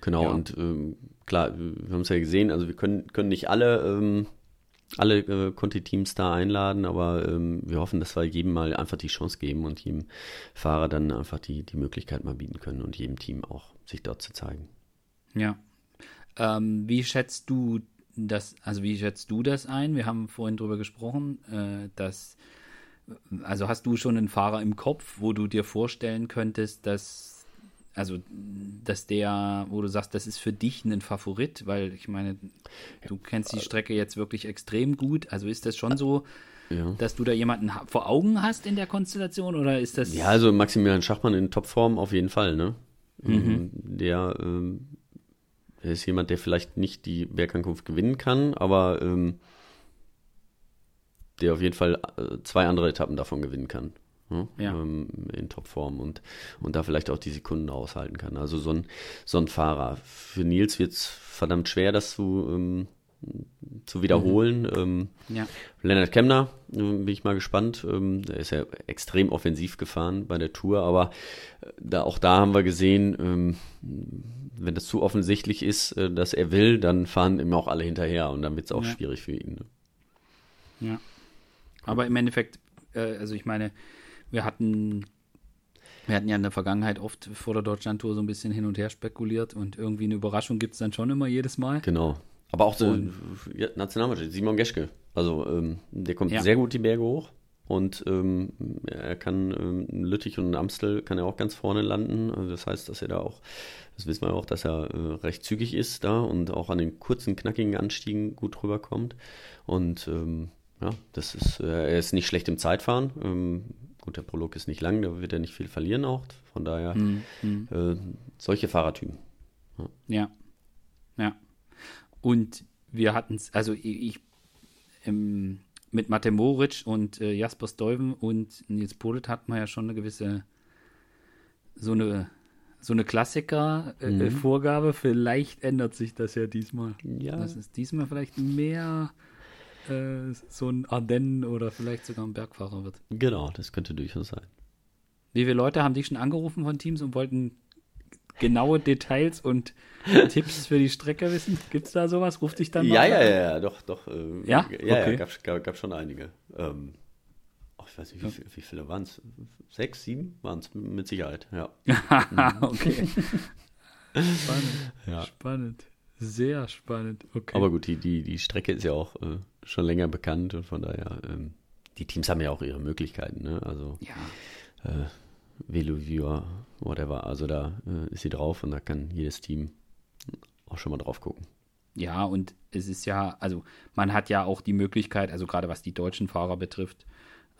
genau, ja. und ähm, klar, wir haben es ja gesehen, also wir können, können nicht alle ähm, alle äh, Conti-Teams da einladen, aber ähm, wir hoffen, dass wir jedem mal einfach die Chance geben und jedem Fahrer dann einfach die, die Möglichkeit mal bieten können und jedem Team auch sich dort zu zeigen. Ja. Ähm, wie schätzt du das, also wie schätzt du das ein? Wir haben vorhin drüber gesprochen, äh, dass, also hast du schon einen Fahrer im Kopf, wo du dir vorstellen könntest, dass also dass der, wo du sagst, das ist für dich ein Favorit, weil ich meine, du kennst die Strecke jetzt wirklich extrem gut. Also ist das schon so, ja. dass du da jemanden vor Augen hast in der Konstellation oder ist das? Ja, also Maximilian Schachmann in Topform auf jeden Fall, ne? Mhm. Ähm, der, ähm, ist jemand, der vielleicht nicht die Bergankunft gewinnen kann, aber ähm, der auf jeden Fall äh, zwei andere Etappen davon gewinnen kann ne? ja. ähm, in Topform und, und da vielleicht auch die Sekunden aushalten kann. Also so ein, so ein Fahrer. Für Nils wird es verdammt schwer, das zu, ähm, zu wiederholen. Mhm. Ähm, ja. Lennart Kemner, äh, bin ich mal gespannt. Ähm, der ist ja extrem offensiv gefahren bei der Tour, aber äh, da, auch da haben wir gesehen, ähm, wenn das zu offensichtlich ist, äh, dass er will, dann fahren immer auch alle hinterher und dann wird es auch ja. schwierig für ihn. Ne? Ja. Aber im Endeffekt, äh, also ich meine, wir hatten, wir hatten ja in der Vergangenheit oft vor der Deutschlandtour so ein bisschen hin und her spekuliert und irgendwie eine Überraschung gibt es dann schon immer jedes Mal. Genau. Aber auch so ja, Nationalmannschaft, Simon Geschke. Also ähm, der kommt ja. sehr gut die Berge hoch und ähm, er kann ähm, Lüttich und Amstel kann er auch ganz vorne landen. Also das heißt, dass er da auch, das wissen wir auch, dass er äh, recht zügig ist da und auch an den kurzen, knackigen Anstiegen gut rüberkommt. Und ähm, ja, das ist, äh, er ist nicht schlecht im Zeitfahren. Gut, der Prolog ist nicht lang, da wird er nicht viel verlieren auch. Von daher hm. Äh, solche Fahrertypen. Ja. ja. ja. Und wir hatten es, also ich, ähm, mit Mate Moritz und äh, Jasper Stuyven und Nils Polit hatten wir ja schon eine gewisse, so eine, so eine Klassiker-Vorgabe. Äh, mhm. Vielleicht ändert sich das ja diesmal. Ja. Das ist diesmal vielleicht mehr äh, so ein Ardennen oder vielleicht sogar ein Bergfahrer wird. Genau, das könnte durchaus sein. Wie viele Leute haben dich schon angerufen von Teams und wollten genaue Details und Tipps für die Strecke wissen? Gibt es da sowas? Ruft dich dann mal? Ja, ja, ja, ja, doch, doch. Äh, ja? Ja, okay. ja, gab, gab, gab schon einige. Ähm, oh, ich weiß nicht, wie, wie viele waren es? Sechs, sieben waren es mit Sicherheit, ja. okay. Spannend. Ja. Spannend. Sehr spannend. Okay. Aber gut, die, die, die Strecke ist ja auch äh, schon länger bekannt und von daher, ähm, die Teams haben ja auch ihre Möglichkeiten, ne? Also ja. äh, Veluvia, whatever, also da äh, ist sie drauf und da kann jedes Team auch schon mal drauf gucken. Ja, und es ist ja, also man hat ja auch die Möglichkeit, also gerade was die deutschen Fahrer betrifft,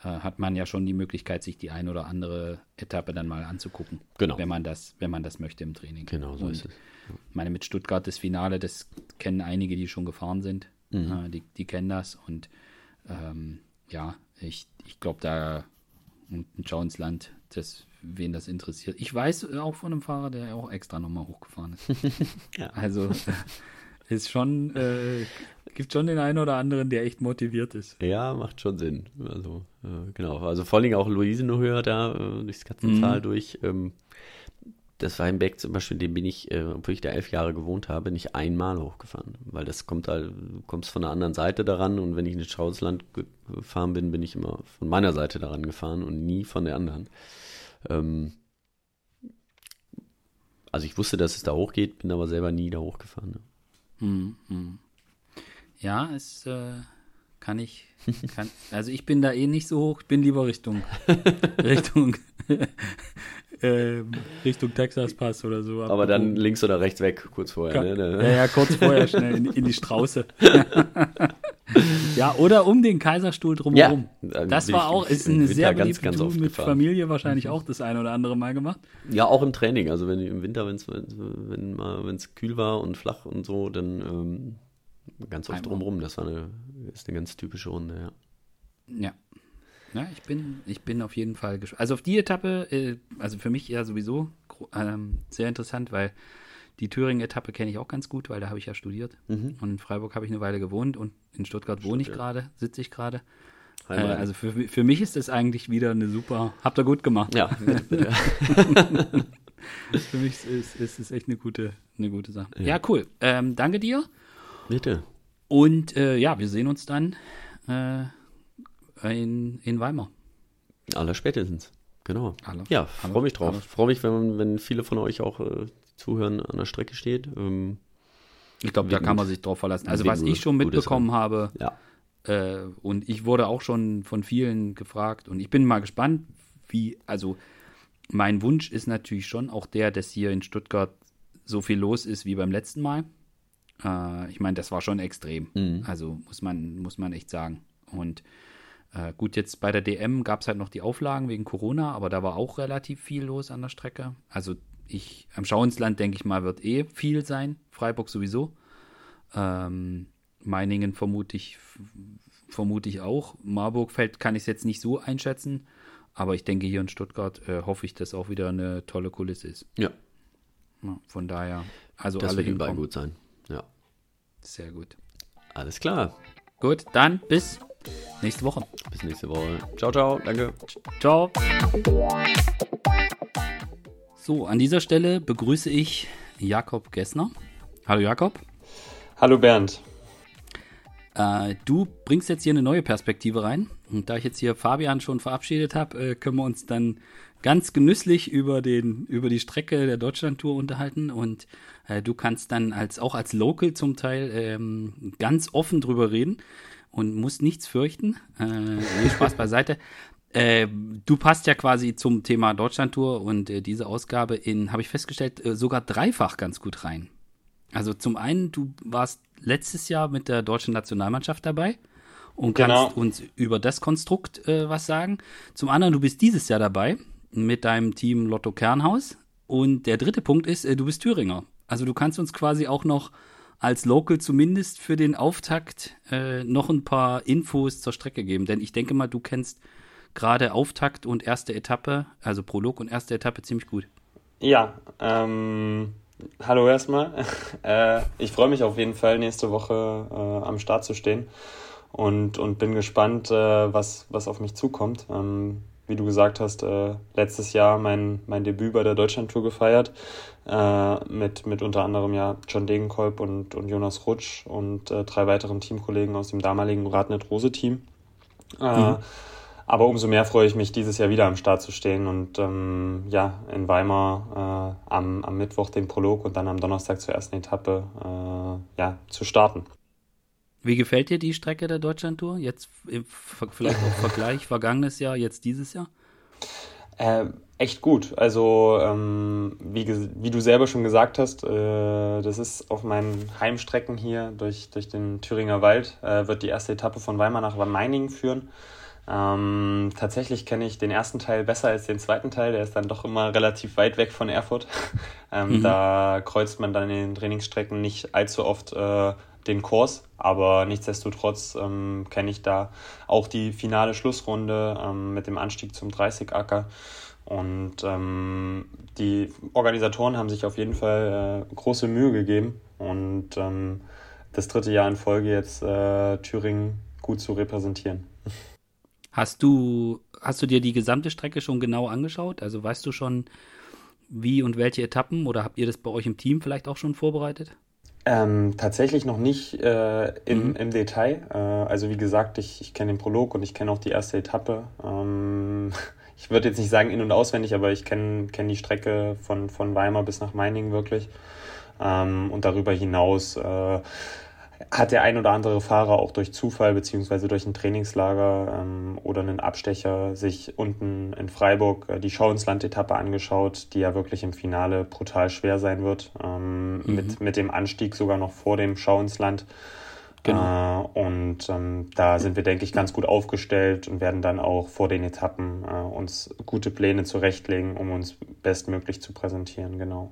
äh, hat man ja schon die Möglichkeit, sich die ein oder andere Etappe dann mal anzugucken. Genau. Wenn man das, wenn man das möchte im Training. Genau, so und ist es. Ich meine, mit Stuttgart das Finale, das kennen einige, die schon gefahren sind. Mhm. Äh, die, die kennen das. Und ähm, ja, ich, ich glaube, da und schau ins Land, das, wen das interessiert. Ich weiß auch von einem Fahrer, der auch extra nochmal hochgefahren ist. ja. Also ist schon, äh, gibt schon den einen oder anderen, der echt motiviert ist. Ja, macht schon Sinn. Also, äh, genau. Also vor allem auch Luise nur höher da, äh, durchs Katzental mhm. durch. Ähm, das Weinberg zum Beispiel, den bin ich, äh, obwohl ich da elf Jahre gewohnt habe, nicht einmal hochgefahren. Weil das kommt halt, du kommst von der anderen Seite daran und wenn ich in Schausland gefahren bin, bin ich immer von meiner Seite daran gefahren und nie von der anderen. Ähm, also ich wusste, dass es da hochgeht, bin aber selber nie da hochgefahren. Ne? Hm, hm. Ja, es äh, kann ich, kann, also ich bin da eh nicht so hoch, ich bin lieber Richtung, Richtung äh, Richtung Texas Pass oder so. Aber dann links oder rechts weg, kurz vorher. Kann, ne? Ja, ja, kurz vorher schnell in, in die Strauße. ja, oder um den Kaiserstuhl drumherum. Ja, das war auch, ist eine sehr beliebte ganz, ganz mit gefahren. Familie wahrscheinlich mhm. auch das eine oder andere Mal gemacht. Ja, auch im Training. Also wenn im Winter, wenn's, wenn wenn es kühl war und flach und so, dann ähm, ganz oft Einmal. drumherum. Das war eine, ist eine ganz typische Runde, ja. Ja, ja, ich bin, ich bin auf jeden Fall gespannt. Also auf die Etappe, äh, also für mich ja sowieso ähm, sehr interessant, weil die Thüringen-Etappe kenne ich auch ganz gut, weil da habe ich ja studiert. Mhm. Und in Freiburg habe ich eine Weile gewohnt und in Stuttgart Stimmt, wohne ich gerade, sitze ich gerade. Äh, also für, für mich ist das eigentlich wieder eine super, habt ihr gut gemacht. Ja. für mich ist, ist, ist echt eine gute, eine gute Sache. Ja, ja cool. Ähm, danke dir. Bitte. Und äh, ja, wir sehen uns dann äh, in, in Weimar. Aller spätestens. Genau. Alle, ja, freue mich drauf. Freue mich, wenn, wenn viele von euch auch äh, zuhören an der Strecke steht. Ähm, ich glaube, da kann man sich drauf verlassen. Also was ich schon mitbekommen habe, ja. äh, und ich wurde auch schon von vielen gefragt und ich bin mal gespannt, wie, also mein Wunsch ist natürlich schon auch der, dass hier in Stuttgart so viel los ist wie beim letzten Mal. Äh, ich meine, das war schon extrem. Mhm. Also muss man, muss man echt sagen. Und äh, gut, jetzt bei der DM gab es halt noch die Auflagen wegen Corona, aber da war auch relativ viel los an der Strecke. Also ich, am Schauensland, denke ich mal, wird eh viel sein. Freiburg sowieso. Ähm, Meiningen vermute ich, vermute ich auch. Marburg-Feld kann ich es jetzt nicht so einschätzen. Aber ich denke, hier in Stuttgart äh, hoffe ich, dass auch wieder eine tolle Kulisse ist. Ja. ja von daher, also das alle hinkommen. gut sein. Ja. Sehr gut. Alles klar. Gut, dann bis nächste Woche. Bis nächste Woche. Ciao, ciao. Danke. Ciao. So, an dieser Stelle begrüße ich Jakob Gessner. Hallo Jakob. Hallo Bernd. Äh, du bringst jetzt hier eine neue Perspektive rein. Und da ich jetzt hier Fabian schon verabschiedet habe, äh, können wir uns dann ganz genüsslich über, den, über die Strecke der Deutschlandtour unterhalten. Und äh, du kannst dann als, auch als Local zum Teil ähm, ganz offen drüber reden und musst nichts fürchten. Äh, Spaß beiseite. Äh, du passt ja quasi zum Thema Deutschlandtour und äh, diese Ausgabe in, habe ich festgestellt, äh, sogar dreifach ganz gut rein. Also zum einen, du warst letztes Jahr mit der deutschen Nationalmannschaft dabei und genau. kannst uns über das Konstrukt äh, was sagen. Zum anderen, du bist dieses Jahr dabei mit deinem Team Lotto Kernhaus. Und der dritte Punkt ist, äh, du bist Thüringer. Also du kannst uns quasi auch noch als Local zumindest für den Auftakt äh, noch ein paar Infos zur Strecke geben. Denn ich denke mal, du kennst gerade Auftakt und erste Etappe, also Prolog und erste Etappe ziemlich gut. Ja, ähm, Hallo erstmal. Äh, ich freue mich auf jeden Fall, nächste Woche äh, am Start zu stehen und, und bin gespannt, äh, was, was auf mich zukommt. Ähm, wie du gesagt hast, äh, letztes Jahr mein, mein Debüt bei der Deutschlandtour gefeiert, äh, mit, mit unter anderem ja John Degenkolb und, und Jonas Rutsch und äh, drei weiteren Teamkollegen aus dem damaligen Radnet-Rose-Team. Mhm. Aber umso mehr freue ich mich, dieses Jahr wieder am Start zu stehen und ähm, ja, in Weimar äh, am, am Mittwoch den Prolog und dann am Donnerstag zur ersten Etappe äh, ja, zu starten. Wie gefällt dir die Strecke der Deutschlandtour? Jetzt vielleicht auch Vergleich vergangenes Jahr, jetzt dieses Jahr? Äh, echt gut. Also, ähm, wie, wie du selber schon gesagt hast, äh, das ist auf meinen Heimstrecken hier durch, durch den Thüringer Wald, äh, wird die erste Etappe von Weimar nach Meiningen führen. Ähm, tatsächlich kenne ich den ersten Teil besser als den zweiten Teil. Der ist dann doch immer relativ weit weg von Erfurt. ähm, mhm. Da kreuzt man dann in den Trainingsstrecken nicht allzu oft äh, den Kurs, aber nichtsdestotrotz ähm, kenne ich da auch die finale Schlussrunde ähm, mit dem Anstieg zum 30-Acker. Und ähm, die Organisatoren haben sich auf jeden Fall äh, große Mühe gegeben und ähm, das dritte Jahr in Folge jetzt äh, Thüringen gut zu repräsentieren. Hast du, hast du dir die gesamte Strecke schon genau angeschaut? Also weißt du schon, wie und welche Etappen oder habt ihr das bei euch im Team vielleicht auch schon vorbereitet? Ähm, tatsächlich noch nicht äh, im, mhm. im Detail. Äh, also wie gesagt, ich, ich kenne den Prolog und ich kenne auch die erste Etappe. Ähm, ich würde jetzt nicht sagen in- und auswendig, aber ich kenne kenn die Strecke von, von Weimar bis nach Meiningen wirklich. Ähm, und darüber hinaus äh, hat der ein oder andere Fahrer auch durch Zufall beziehungsweise durch ein Trainingslager ähm, oder einen Abstecher sich unten in Freiburg äh, die Schau ins Land-Etappe angeschaut, die ja wirklich im Finale brutal schwer sein wird, ähm, mhm. mit, mit dem Anstieg sogar noch vor dem Schau ins Land. Genau. Äh, und ähm, da sind wir, denke ich, ganz gut aufgestellt und werden dann auch vor den Etappen äh, uns gute Pläne zurechtlegen, um uns bestmöglich zu präsentieren, genau.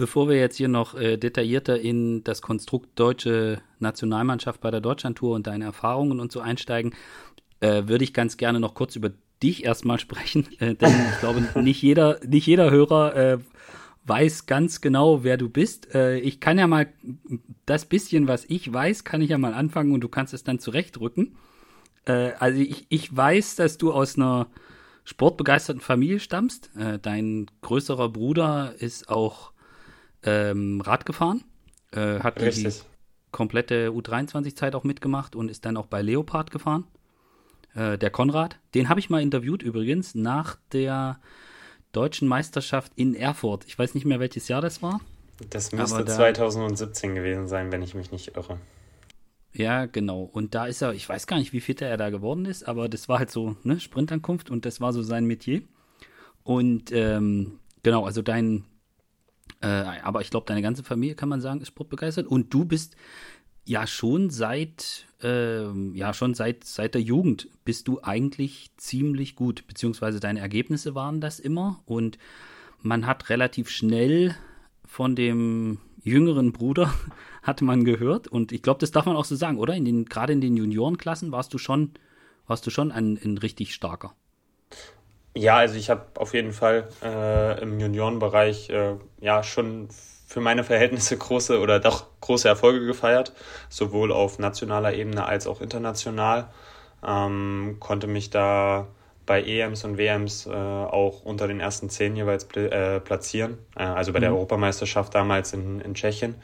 Bevor wir jetzt hier noch äh, detaillierter in das Konstrukt deutsche Nationalmannschaft bei der Deutschlandtour und deine Erfahrungen und so einsteigen, äh, würde ich ganz gerne noch kurz über dich erstmal sprechen, äh, denn ich glaube, nicht jeder, nicht jeder Hörer äh, weiß ganz genau, wer du bist. Äh, ich kann ja mal das bisschen, was ich weiß, kann ich ja mal anfangen und du kannst es dann zurechtrücken. Äh, also ich, ich weiß, dass du aus einer sportbegeisterten Familie stammst. dein größerer Bruder ist auch ähm, Rad gefahren. Äh, hatte, die, komplette U23-Zeit auch mitgemacht und ist dann auch bei Leopard gefahren. Äh, der Konrad, den habe ich mal interviewt übrigens nach der deutschen Meisterschaft in Erfurt. Ich weiß nicht mehr, welches Jahr das war. Das müsste da, 2017 gewesen sein, wenn ich mich nicht irre. Ja, genau. Und da ist er, ich weiß gar nicht, wie fit er da geworden ist, aber das war halt so, ne, Sprintankunft und das war so sein Metier. Und ähm, genau, also dein, äh, aber ich glaube, deine ganze Familie, kann man sagen, ist sportbegeistert. Und du bist ja schon seit, äh, ja schon seit, seit der Jugend bist du eigentlich ziemlich gut, beziehungsweise deine Ergebnisse waren das immer. Und man hat relativ schnell von dem jüngeren Bruder hat man gehört und ich glaube, das darf man auch so sagen, oder? In den gerade in den Juniorenklassen warst du schon warst du schon ein, ein richtig starker. Ja, also ich habe auf jeden Fall äh, im Juniorenbereich äh, ja schon für meine Verhältnisse große oder doch große Erfolge gefeiert, sowohl auf nationaler Ebene als auch international. Ähm, konnte mich da bei EMs und WMs äh, auch unter den ersten zehn jeweils äh, platzieren. Äh, also bei mhm. der Europameisterschaft damals in, in Tschechien.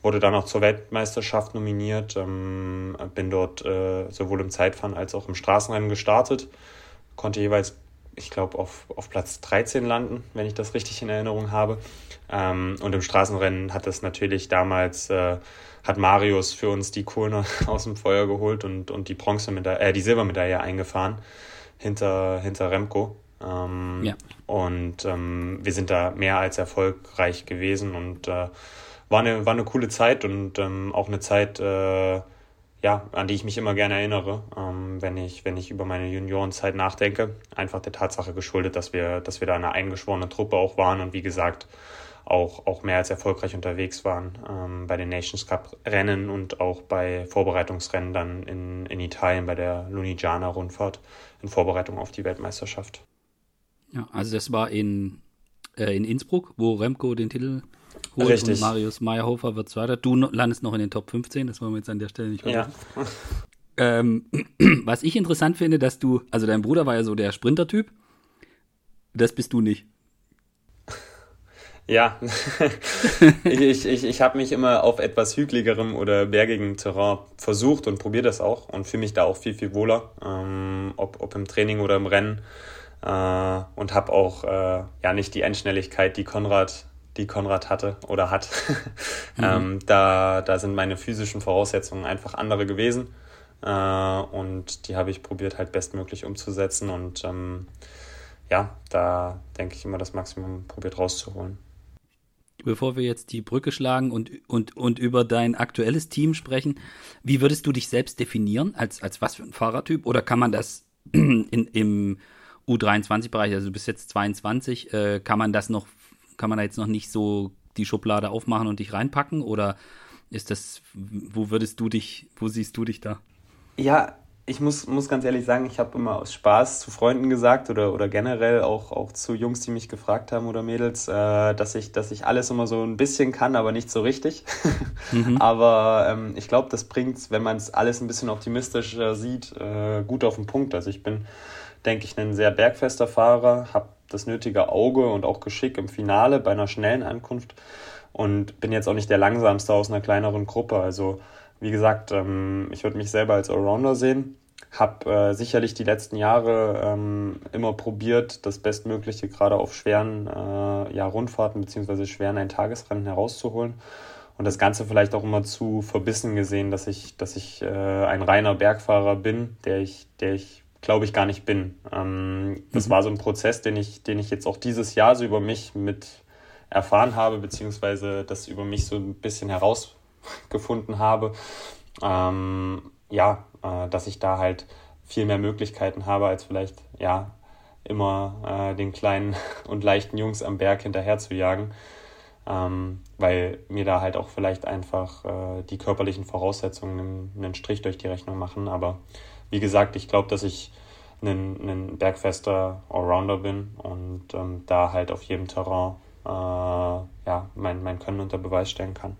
Wurde dann auch zur Weltmeisterschaft nominiert. Ähm, bin dort äh, sowohl im Zeitfahren als auch im Straßenrennen gestartet. Konnte jeweils, ich glaube, auf, auf Platz 13 landen, wenn ich das richtig in Erinnerung habe. Ähm, und im Straßenrennen hat es natürlich damals äh, hat Marius für uns die Kohlen aus dem Feuer geholt und, und die Bronze äh, die Silbermedaille eingefahren hinter, hinter Remco. Ähm, ja. Und ähm, wir sind da mehr als erfolgreich gewesen und äh, war, eine, war eine coole Zeit und ähm, auch eine Zeit, äh, ja, an die ich mich immer gerne erinnere, ähm, wenn, ich, wenn ich über meine Juniorenzeit nachdenke. Einfach der Tatsache geschuldet, dass wir, dass wir da eine eingeschworene Truppe auch waren und wie gesagt, auch, auch mehr als erfolgreich unterwegs waren ähm, bei den Nations Cup Rennen und auch bei Vorbereitungsrennen dann in, in Italien bei der Lunigiana Rundfahrt in Vorbereitung auf die Weltmeisterschaft. Ja, also das war in, äh, in Innsbruck, wo Remco den Titel holt Richtig. und Marius Meyerhofer wird zweiter. Du landest noch in den Top 15, das wollen wir jetzt an der Stelle nicht vergessen. Ja. Ähm, was ich interessant finde, dass du, also dein Bruder war ja so der Sprinter-Typ, das bist du nicht. Ja, ich, ich, ich habe mich immer auf etwas hügeligerem oder bergigem Terrain versucht und probiere das auch und fühle mich da auch viel, viel wohler, ähm, ob, ob im Training oder im Rennen. Äh, und habe auch äh, ja nicht die Endschnelligkeit, die Konrad, die Konrad hatte oder hat. mhm. ähm, da, da sind meine physischen Voraussetzungen einfach andere gewesen. Äh, und die habe ich probiert halt bestmöglich umzusetzen und ähm, ja, da denke ich immer das Maximum probiert rauszuholen bevor wir jetzt die Brücke schlagen und, und, und über dein aktuelles Team sprechen, wie würdest du dich selbst definieren? Als, als was für ein Fahrertyp? Oder kann man das in, im U23-Bereich, also du bist jetzt 22, äh, kann man das noch, kann man da jetzt noch nicht so die Schublade aufmachen und dich reinpacken? Oder ist das, wo würdest du dich, wo siehst du dich da? Ja, ich muss, muss ganz ehrlich sagen, ich habe immer aus Spaß zu Freunden gesagt oder, oder generell auch, auch zu Jungs, die mich gefragt haben oder Mädels, äh, dass, ich, dass ich alles immer so ein bisschen kann, aber nicht so richtig. Mhm. aber ähm, ich glaube, das bringt, wenn man es alles ein bisschen optimistischer sieht, äh, gut auf den Punkt. Also ich bin, denke ich, ein sehr bergfester Fahrer, habe das nötige Auge und auch Geschick im Finale bei einer schnellen Ankunft und bin jetzt auch nicht der langsamste aus einer kleineren Gruppe. Also wie gesagt, ähm, ich würde mich selber als Allrounder sehen. Habe äh, sicherlich die letzten Jahre ähm, immer probiert, das Bestmögliche gerade auf schweren äh, ja, Rundfahrten bzw. schweren Eintagesrennen herauszuholen. Und das Ganze vielleicht auch immer zu verbissen gesehen, dass ich, dass ich äh, ein reiner Bergfahrer bin, der ich, der ich glaube ich gar nicht bin. Ähm, das mhm. war so ein Prozess, den ich, den ich jetzt auch dieses Jahr so über mich mit erfahren habe, beziehungsweise das über mich so ein bisschen heraus gefunden habe, ähm, ja, äh, dass ich da halt viel mehr Möglichkeiten habe, als vielleicht, ja, immer äh, den kleinen und leichten Jungs am Berg hinterher zu jagen, ähm, weil mir da halt auch vielleicht einfach äh, die körperlichen Voraussetzungen einen, einen, Strich durch die Rechnung machen. Aber wie gesagt, ich glaube, dass ich ein, ein bergfester Allrounder bin und ähm, da halt auf jedem Terrain äh, ja, mein, mein Können unter Beweis stellen kann.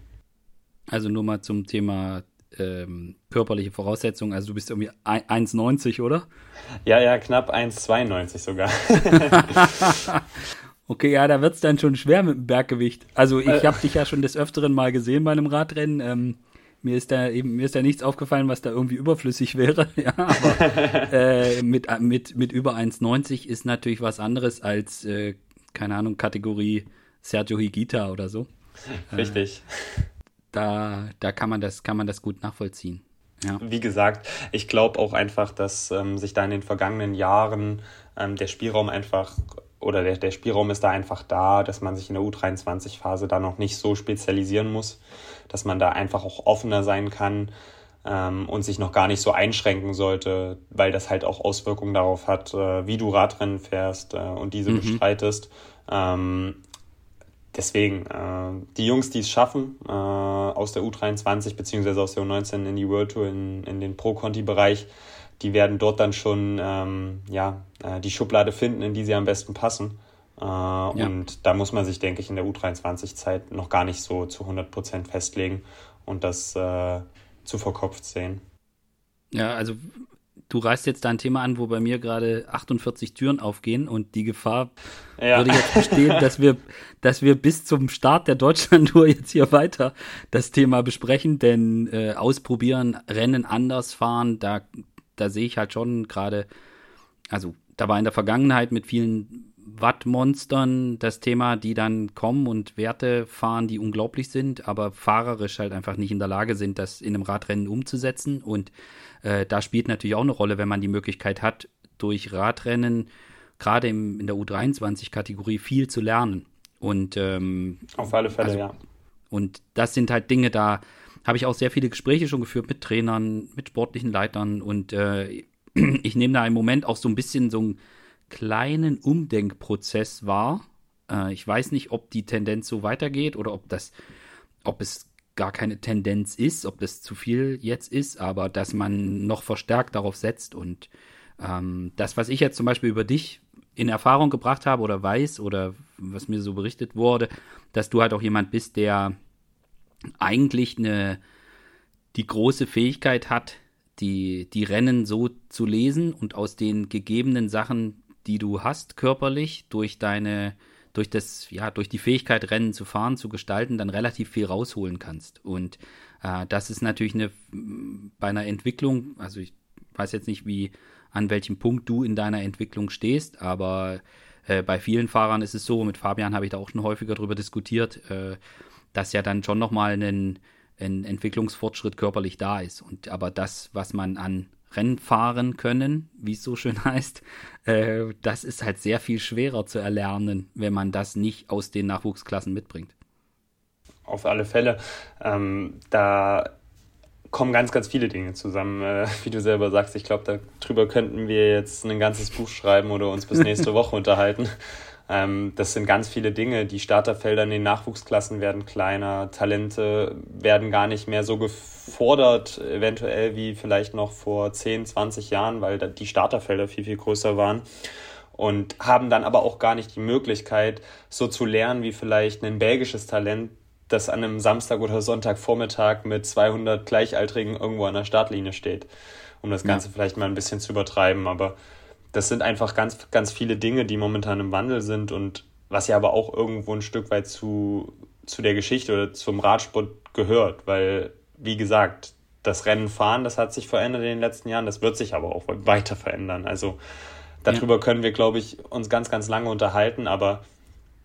Also nur mal zum Thema ähm, körperliche Voraussetzungen. Also du bist irgendwie 1,90, oder? Ja, ja, knapp 1,92 sogar. okay, ja, da wird es dann schon schwer mit dem Berggewicht. Also ich äh. habe dich ja schon des Öfteren mal gesehen bei einem Radrennen. Ähm, Mir ist da eben, mir ist da nichts aufgefallen, was da irgendwie überflüssig wäre. Ja, aber äh, mit, mit, mit über 1,90 ist natürlich was anderes als, äh, keine Ahnung, Kategorie Sergio Higuita oder so. Richtig. Äh, da, da kann man das, kann man das gut nachvollziehen. Ja. Wie gesagt, ich glaube auch einfach, dass ähm, sich da in den vergangenen Jahren ähm, der Spielraum einfach oder der, der Spielraum ist da einfach da, dass man sich in der U23-Phase da noch nicht so spezialisieren muss, dass man da einfach auch offener sein kann ähm, und sich noch gar nicht so einschränken sollte, weil das halt auch Auswirkungen darauf hat, äh, wie du Radrennen fährst äh, und diese mhm. bestreitest. Ähm, deswegen, äh, die Jungs, die es schaffen, äh, aus der U23 beziehungsweise aus der U19 in die World Tour, in, in den Pro-Conti-Bereich, die werden dort dann schon ähm, ja, äh, die Schublade finden, in die sie am besten passen. Äh, ja. Und da muss man sich, denke ich, in der U23-Zeit noch gar nicht so zu 100 Prozent festlegen und das äh, zu verkopft sehen. Ja, also du reißt jetzt da ein Thema an, wo bei mir gerade 48 Türen aufgehen und die Gefahr ja. würde jetzt bestehen, dass wir, dass wir bis zum Start der Deutschlandtour jetzt hier weiter das Thema besprechen, denn äh, ausprobieren, Rennen anders fahren, da, da sehe ich halt schon gerade, also da war in der Vergangenheit mit vielen Wattmonstern das Thema, die dann kommen und Werte fahren, die unglaublich sind, aber fahrerisch halt einfach nicht in der Lage sind, das in einem Radrennen umzusetzen und äh, da spielt natürlich auch eine Rolle, wenn man die Möglichkeit hat, durch Radrennen gerade in der U23-Kategorie viel zu lernen. Und ähm, auf alle Fälle, also, ja. Und das sind halt Dinge, da habe ich auch sehr viele Gespräche schon geführt mit Trainern, mit sportlichen Leitern und äh, ich nehme da im Moment auch so ein bisschen so einen kleinen Umdenkprozess wahr. Äh, ich weiß nicht, ob die Tendenz so weitergeht oder ob das, ob es gar keine Tendenz ist, ob das zu viel jetzt ist, aber dass man noch verstärkt darauf setzt und ähm, das, was ich jetzt zum Beispiel über dich in Erfahrung gebracht habe oder weiß oder was mir so berichtet wurde, dass du halt auch jemand bist, der eigentlich eine die große Fähigkeit hat, die, die Rennen so zu lesen und aus den gegebenen Sachen, die du hast körperlich, durch deine durch das, ja, durch die Fähigkeit, Rennen zu fahren, zu gestalten, dann relativ viel rausholen kannst. Und äh, das ist natürlich eine bei einer Entwicklung, also ich weiß jetzt nicht, wie an welchem Punkt du in deiner Entwicklung stehst, aber äh, bei vielen Fahrern ist es so, mit Fabian habe ich da auch schon häufiger darüber diskutiert, äh, dass ja dann schon nochmal ein, ein Entwicklungsfortschritt körperlich da ist. Und aber das, was man an Rennen fahren können, wie es so schön heißt, äh, das ist halt sehr viel schwerer zu erlernen, wenn man das nicht aus den Nachwuchsklassen mitbringt. Auf alle Fälle. Ähm, da kommen ganz, ganz viele Dinge zusammen, äh, wie du selber sagst. Ich glaube, darüber könnten wir jetzt ein ganzes Buch schreiben oder uns bis nächste Woche unterhalten. Ähm, das sind ganz viele Dinge. Die Starterfelder in den Nachwuchsklassen werden kleiner, Talente werden gar nicht mehr so gefordert, eventuell wie vielleicht noch vor 10, 20 Jahren, weil die Starterfelder viel, viel größer waren. Und haben dann aber auch gar nicht die Möglichkeit, so zu lernen wie vielleicht ein belgisches Talent, das an einem Samstag oder Sonntagvormittag mit 200 Gleichaltrigen irgendwo an der Startlinie steht. Um das Ganze ja. vielleicht mal ein bisschen zu übertreiben. Aber das sind einfach ganz, ganz viele Dinge, die momentan im Wandel sind und was ja aber auch irgendwo ein Stück weit zu, zu der Geschichte oder zum Radsport gehört, weil, wie gesagt, das Rennen fahren, das hat sich verändert in den letzten Jahren, das wird sich aber auch weiter verändern. Also darüber ja. können wir, glaube ich, uns ganz, ganz lange unterhalten, aber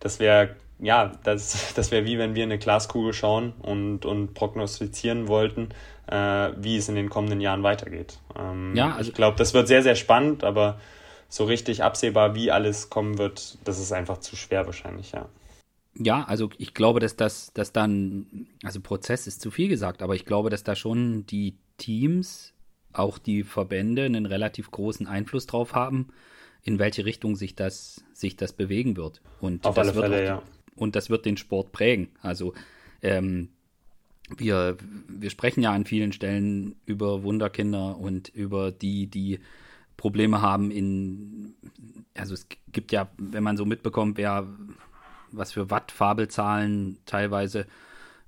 das wäre, ja, das, das wäre wie wenn wir in eine Glaskugel schauen und, und prognostizieren wollten, äh, wie es in den kommenden Jahren weitergeht. Ähm, ja, also ich glaube, das wird sehr, sehr spannend, aber so richtig absehbar, wie alles kommen wird, das ist einfach zu schwer wahrscheinlich, ja. Ja, also ich glaube, dass das, dass dann, also Prozess ist zu viel gesagt, aber ich glaube, dass da schon die Teams, auch die Verbände, einen relativ großen Einfluss drauf haben, in welche Richtung sich das, sich das bewegen wird. Und Auf das alle Fälle, wird ja. Und das wird den Sport prägen. Also ähm, wir, wir sprechen ja an vielen Stellen über Wunderkinder und über die, die Probleme haben in, also es gibt ja, wenn man so mitbekommt, wer, was für Watt-Fabelzahlen teilweise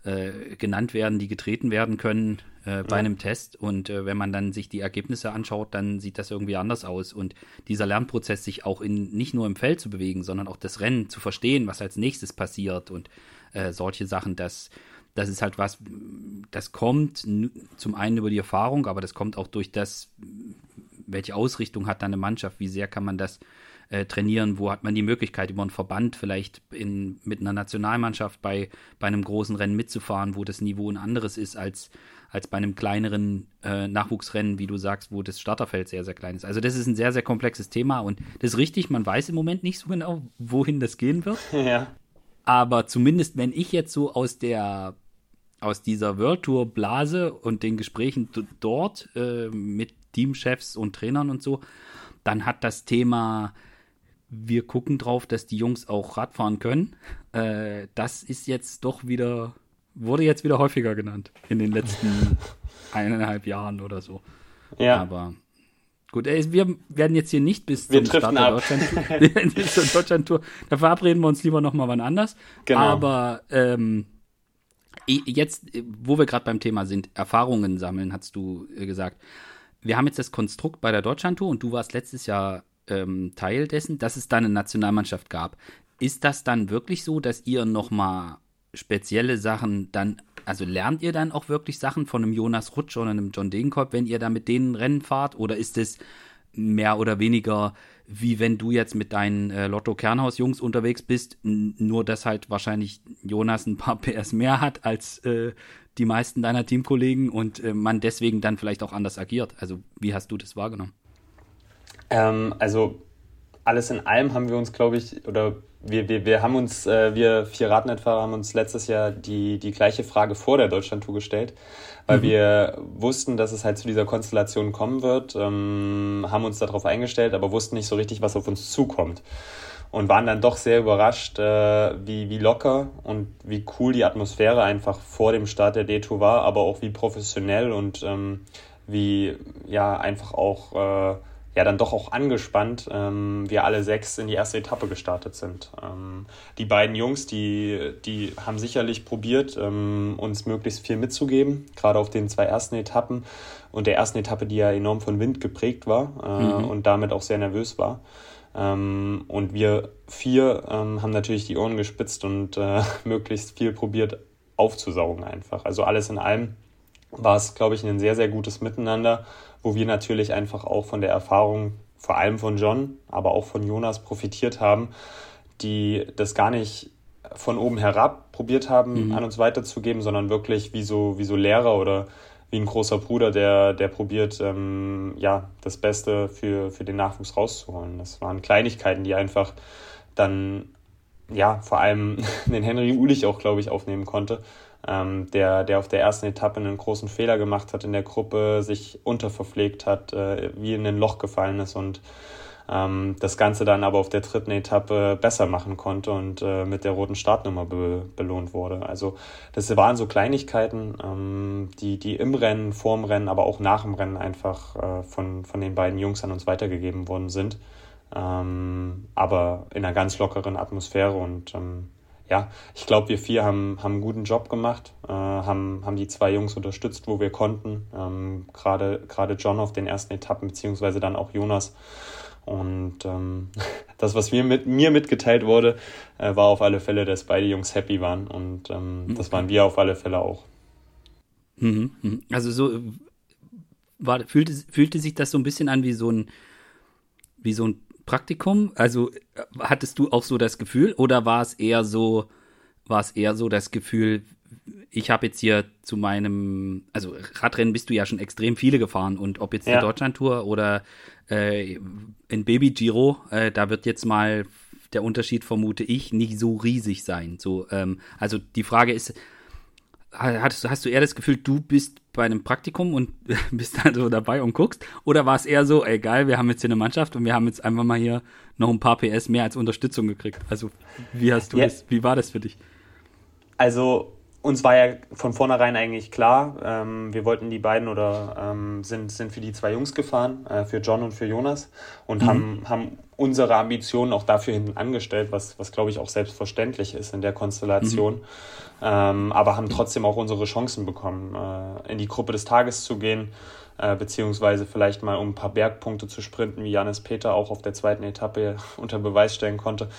äh, genannt werden, die getreten werden können äh, bei ja. einem Test. Und äh, wenn man dann sich die Ergebnisse anschaut, dann sieht das irgendwie anders aus. Und dieser Lernprozess, sich auch in nicht nur im Feld zu bewegen, sondern auch das Rennen zu verstehen, was als nächstes passiert und äh, solche Sachen, das, das ist halt was, das kommt zum einen über die Erfahrung, aber das kommt auch durch das, welche Ausrichtung hat dann eine Mannschaft, wie sehr kann man das äh, trainieren, wo hat man die Möglichkeit, über einen Verband vielleicht in, mit einer Nationalmannschaft bei, bei einem großen Rennen mitzufahren, wo das Niveau ein anderes ist als, als bei einem kleineren äh, Nachwuchsrennen, wie du sagst, wo das Starterfeld sehr, sehr klein ist. Also das ist ein sehr, sehr komplexes Thema und das ist richtig, man weiß im Moment nicht so genau, wohin das gehen wird. Ja. Aber zumindest, wenn ich jetzt so aus der aus dieser World Tour Blase und den Gesprächen dort äh, mit Teamchefs und Trainern und so, dann hat das Thema, wir gucken drauf, dass die Jungs auch Radfahren können. Äh, das ist jetzt doch wieder, wurde jetzt wieder häufiger genannt in den letzten eineinhalb Jahren oder so. Ja. Aber Gut, wir werden jetzt hier nicht bis wir zum Start der Deutschland-Tour. Deutschland da verabreden wir uns lieber nochmal wann anders. Genau. Aber ähm, jetzt, wo wir gerade beim Thema sind, Erfahrungen sammeln, hast du äh, gesagt. Wir haben jetzt das Konstrukt bei der Deutschlandtour und du warst letztes Jahr ähm, Teil dessen, dass es da eine Nationalmannschaft gab. Ist das dann wirklich so, dass ihr nochmal spezielle Sachen dann also lernt ihr dann auch wirklich Sachen von einem Jonas Rutsch oder einem John Degenkolb, wenn ihr da mit denen Rennen fahrt? Oder ist es mehr oder weniger wie wenn du jetzt mit deinen äh, Lotto Kernhaus Jungs unterwegs bist, nur dass halt wahrscheinlich Jonas ein paar PS mehr hat als äh, die meisten deiner Teamkollegen und äh, man deswegen dann vielleicht auch anders agiert. Also wie hast du das wahrgenommen? Ähm, also alles in allem haben wir uns, glaube ich, oder wir, wir, wir haben uns, äh, wir vier Radnettfahrer haben uns letztes Jahr die, die gleiche Frage vor der Deutschlandtour gestellt, weil mhm. wir wussten, dass es halt zu dieser Konstellation kommen wird, ähm, haben uns darauf eingestellt, aber wussten nicht so richtig, was auf uns zukommt. Und waren dann doch sehr überrascht, äh, wie, wie locker und wie cool die Atmosphäre einfach vor dem Start der D-Tour war, aber auch wie professionell und ähm, wie ja einfach auch äh, ja dann doch auch angespannt ähm, wir alle sechs in die erste Etappe gestartet sind. Ähm, die beiden Jungs, die, die haben sicherlich probiert, ähm, uns möglichst viel mitzugeben, gerade auf den zwei ersten Etappen und der ersten Etappe, die ja enorm von Wind geprägt war äh, mhm. und damit auch sehr nervös war. Ähm, und wir vier ähm, haben natürlich die Ohren gespitzt und äh, möglichst viel probiert aufzusaugen einfach. Also alles in allem war es, glaube ich, ein sehr, sehr gutes Miteinander wo wir natürlich einfach auch von der Erfahrung, vor allem von John, aber auch von Jonas profitiert haben, die das gar nicht von oben herab probiert haben, mhm. an uns weiterzugeben, sondern wirklich wie so, wie so Lehrer oder wie ein großer Bruder, der, der probiert, ähm, ja, das Beste für, für den Nachwuchs rauszuholen. Das waren Kleinigkeiten, die einfach dann, ja, vor allem den Henry Ulich auch, glaube ich, aufnehmen konnte ähm, der, der auf der ersten Etappe einen großen Fehler gemacht hat in der Gruppe, sich unterverpflegt hat, äh, wie in ein Loch gefallen ist und ähm, das Ganze dann aber auf der dritten Etappe besser machen konnte und äh, mit der roten Startnummer be belohnt wurde. Also das waren so Kleinigkeiten, ähm, die, die im Rennen, vorm Rennen, aber auch nach dem Rennen einfach äh, von, von den beiden Jungs an uns weitergegeben worden sind. Ähm, aber in einer ganz lockeren Atmosphäre und ähm, ja, ich glaube, wir vier haben, haben einen guten Job gemacht, äh, haben, haben die zwei Jungs unterstützt, wo wir konnten. Ähm, Gerade John auf den ersten Etappen, beziehungsweise dann auch Jonas. Und ähm, das, was mir, mit, mir mitgeteilt wurde, äh, war auf alle Fälle, dass beide Jungs happy waren. Und ähm, mhm. das waren wir auf alle Fälle auch. Mhm, mhm. Also so war, fühlte, fühlte sich das so ein bisschen an wie so ein, wie so ein Praktikum? Also hattest du auch so das Gefühl oder war es eher so, war es eher so das Gefühl, ich habe jetzt hier zu meinem, also Radrennen bist du ja schon extrem viele gefahren und ob jetzt ja. die Deutschlandtour oder äh, in Baby Giro, äh, da wird jetzt mal der Unterschied, vermute ich, nicht so riesig sein. So, ähm, also die Frage ist, hast, hast du eher das Gefühl, du bist bei einem Praktikum und bist da so dabei und guckst? Oder war es eher so, egal, wir haben jetzt hier eine Mannschaft und wir haben jetzt einfach mal hier noch ein paar PS mehr als Unterstützung gekriegt? Also, wie hast du ja. das, wie war das für dich? Also, uns war ja von vornherein eigentlich klar, ähm, wir wollten die beiden oder ähm, sind, sind für die zwei Jungs gefahren, äh, für John und für Jonas und mhm. haben, haben unsere Ambitionen auch dafür hinten angestellt, was, was glaube ich auch selbstverständlich ist in der Konstellation, mhm. ähm, aber haben trotzdem auch unsere Chancen bekommen, äh, in die Gruppe des Tages zu gehen, äh, beziehungsweise vielleicht mal um ein paar Bergpunkte zu sprinten, wie Janis Peter auch auf der zweiten Etappe unter Beweis stellen konnte.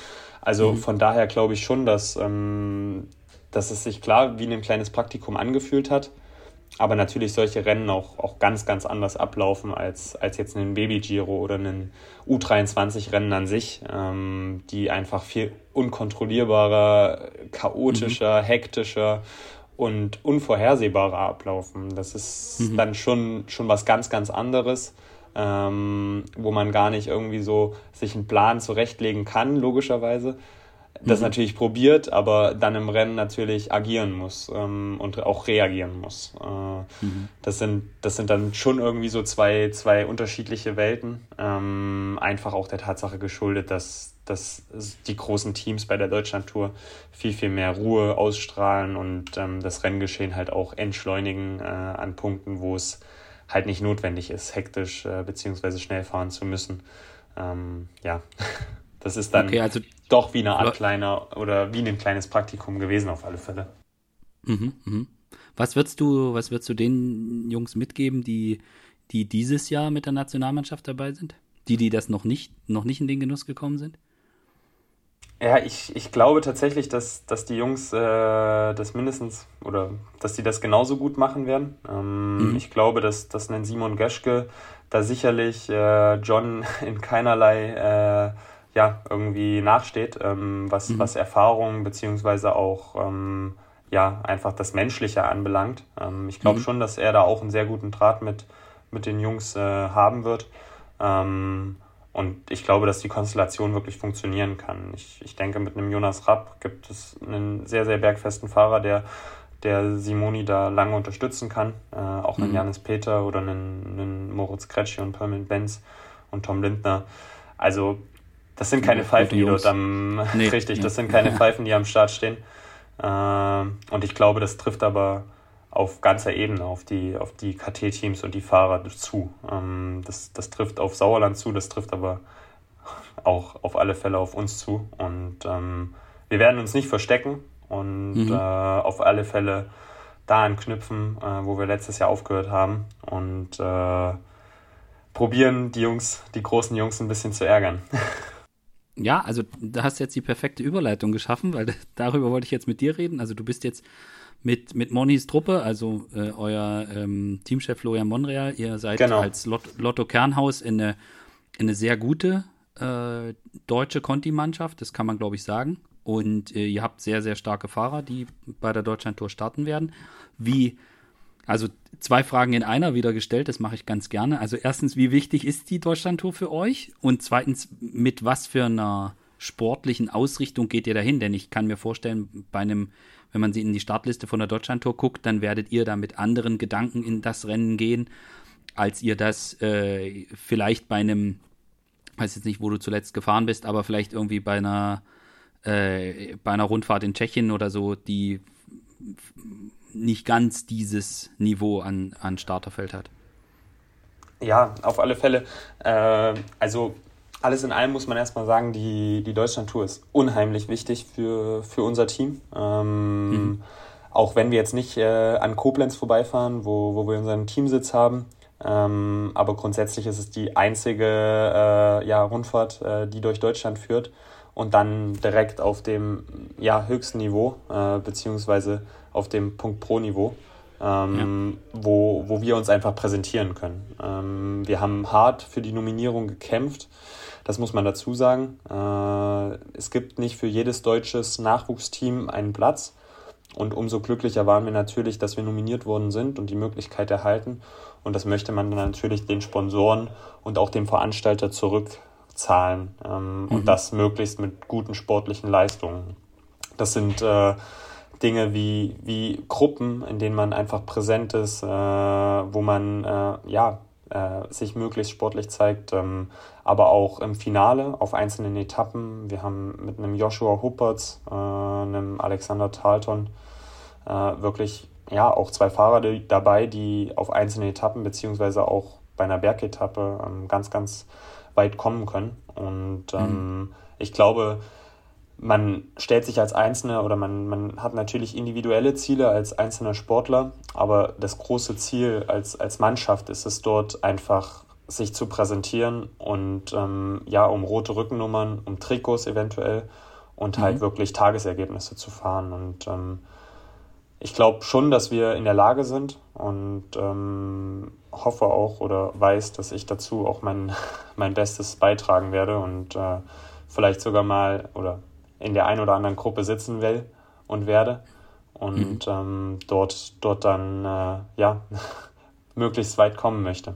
Also mhm. von daher glaube ich schon, dass, ähm, dass es sich klar wie ein kleines Praktikum angefühlt hat. aber natürlich solche Rennen auch, auch ganz, ganz anders ablaufen als, als jetzt ein Baby Giro oder ein U23-Rennen an sich, ähm, die einfach viel unkontrollierbarer, chaotischer, mhm. hektischer und unvorhersehbarer ablaufen. Das ist mhm. dann schon, schon was ganz, ganz anderes, ähm, wo man gar nicht irgendwie so sich einen Plan zurechtlegen kann, logischerweise. Das mhm. natürlich probiert, aber dann im Rennen natürlich agieren muss ähm, und auch reagieren muss. Äh, mhm. das, sind, das sind dann schon irgendwie so zwei, zwei unterschiedliche Welten. Ähm, einfach auch der Tatsache geschuldet, dass, dass die großen Teams bei der Deutschlandtour viel, viel mehr Ruhe ausstrahlen und ähm, das Renngeschehen halt auch entschleunigen äh, an Punkten, wo es halt nicht notwendig ist, hektisch äh, bzw. schnell fahren zu müssen. Ähm, ja, das ist dann okay, also doch wie eine Art kleiner oder wie ein kleines Praktikum gewesen auf alle Fälle. Mhm, mh. Was würdest du, was würdest du den Jungs mitgeben, die, die dieses Jahr mit der Nationalmannschaft dabei sind? Die, die das noch nicht, noch nicht in den Genuss gekommen sind? Ja, ich, ich glaube tatsächlich, dass, dass die Jungs äh, das mindestens oder dass die das genauso gut machen werden. Ähm, mhm. Ich glaube, dass, dass ein Simon Geschke da sicherlich äh, John in keinerlei äh, ja, irgendwie nachsteht, ähm, was, mhm. was Erfahrung beziehungsweise auch ähm, ja, einfach das Menschliche anbelangt. Ähm, ich glaube mhm. schon, dass er da auch einen sehr guten Draht mit, mit den Jungs äh, haben wird. Ähm, und ich glaube, dass die Konstellation wirklich funktionieren kann. Ich, ich denke, mit einem Jonas Rapp gibt es einen sehr, sehr bergfesten Fahrer, der, der Simoni da lange unterstützen kann. Äh, auch einen mhm. Janis Peter oder einen, einen Moritz Kretschi und Permin Benz und Tom Lindner. Also, das sind keine Pfeifen, die dort am. Nee, richtig, ja. das sind keine Pfeifen, die am Start stehen. Äh, und ich glaube, das trifft aber auf ganzer Ebene, auf die, auf die KT-Teams und die Fahrer zu. Ähm, das, das trifft auf Sauerland zu, das trifft aber auch auf alle Fälle auf uns zu. Und ähm, wir werden uns nicht verstecken und mhm. äh, auf alle Fälle da anknüpfen, äh, wo wir letztes Jahr aufgehört haben und äh, probieren, die Jungs, die großen Jungs ein bisschen zu ärgern. Ja, also da hast du jetzt die perfekte Überleitung geschaffen, weil darüber wollte ich jetzt mit dir reden. Also du bist jetzt mit, mit Monis Truppe, also äh, euer ähm, Teamchef Florian Monreal, ihr seid genau. als Lot Lotto Kernhaus in eine, in eine sehr gute äh, deutsche Conti-Mannschaft, das kann man glaube ich sagen. Und äh, ihr habt sehr, sehr starke Fahrer, die bei der Deutschlandtour starten werden. Wie, also zwei Fragen in einer wieder gestellt, das mache ich ganz gerne. Also erstens, wie wichtig ist die Deutschlandtour für euch? Und zweitens, mit was für einer sportlichen Ausrichtung geht ihr dahin? Denn ich kann mir vorstellen, bei einem wenn man sie in die Startliste von der Deutschlandtour guckt, dann werdet ihr da mit anderen Gedanken in das Rennen gehen, als ihr das äh, vielleicht bei einem, weiß jetzt nicht, wo du zuletzt gefahren bist, aber vielleicht irgendwie bei einer, äh, bei einer Rundfahrt in Tschechien oder so, die nicht ganz dieses Niveau an, an Starterfeld hat. Ja, auf alle Fälle. Äh, also alles in allem muss man erstmal sagen, die, die Deutschland-Tour ist unheimlich wichtig für, für unser Team. Ähm, mhm. Auch wenn wir jetzt nicht äh, an Koblenz vorbeifahren, wo, wo wir unseren Teamsitz haben. Ähm, aber grundsätzlich ist es die einzige äh, ja, Rundfahrt, äh, die durch Deutschland führt und dann direkt auf dem ja, höchsten Niveau, äh, beziehungsweise auf dem Punkt Pro-Niveau. Ähm, ja. wo, wo wir uns einfach präsentieren können. Ähm, wir haben hart für die Nominierung gekämpft. Das muss man dazu sagen. Äh, es gibt nicht für jedes deutsches Nachwuchsteam einen Platz. Und umso glücklicher waren wir natürlich, dass wir nominiert worden sind und die Möglichkeit erhalten. Und das möchte man dann natürlich den Sponsoren und auch dem Veranstalter zurückzahlen. Ähm, mhm. Und das möglichst mit guten sportlichen Leistungen. Das sind äh, Dinge wie, wie Gruppen, in denen man einfach präsent ist, äh, wo man äh, ja, äh, sich möglichst sportlich zeigt, ähm, aber auch im Finale auf einzelnen Etappen. Wir haben mit einem Joshua Huppertz, äh, einem Alexander Talton äh, wirklich ja auch zwei Fahrer die, dabei, die auf einzelnen Etappen beziehungsweise auch bei einer Bergetappe ähm, ganz, ganz weit kommen können. Und ähm, mhm. ich glaube, man stellt sich als Einzelner oder man, man hat natürlich individuelle Ziele als einzelner Sportler, aber das große Ziel als, als Mannschaft ist es dort einfach, sich zu präsentieren und ähm, ja, um rote Rückennummern, um Trikots eventuell und halt mhm. wirklich Tagesergebnisse zu fahren. Und ähm, ich glaube schon, dass wir in der Lage sind, und ähm, hoffe auch oder weiß, dass ich dazu auch mein, mein Bestes beitragen werde und äh, vielleicht sogar mal oder in der einen oder anderen Gruppe sitzen will und werde und mhm. ähm, dort, dort dann äh, ja möglichst weit kommen möchte.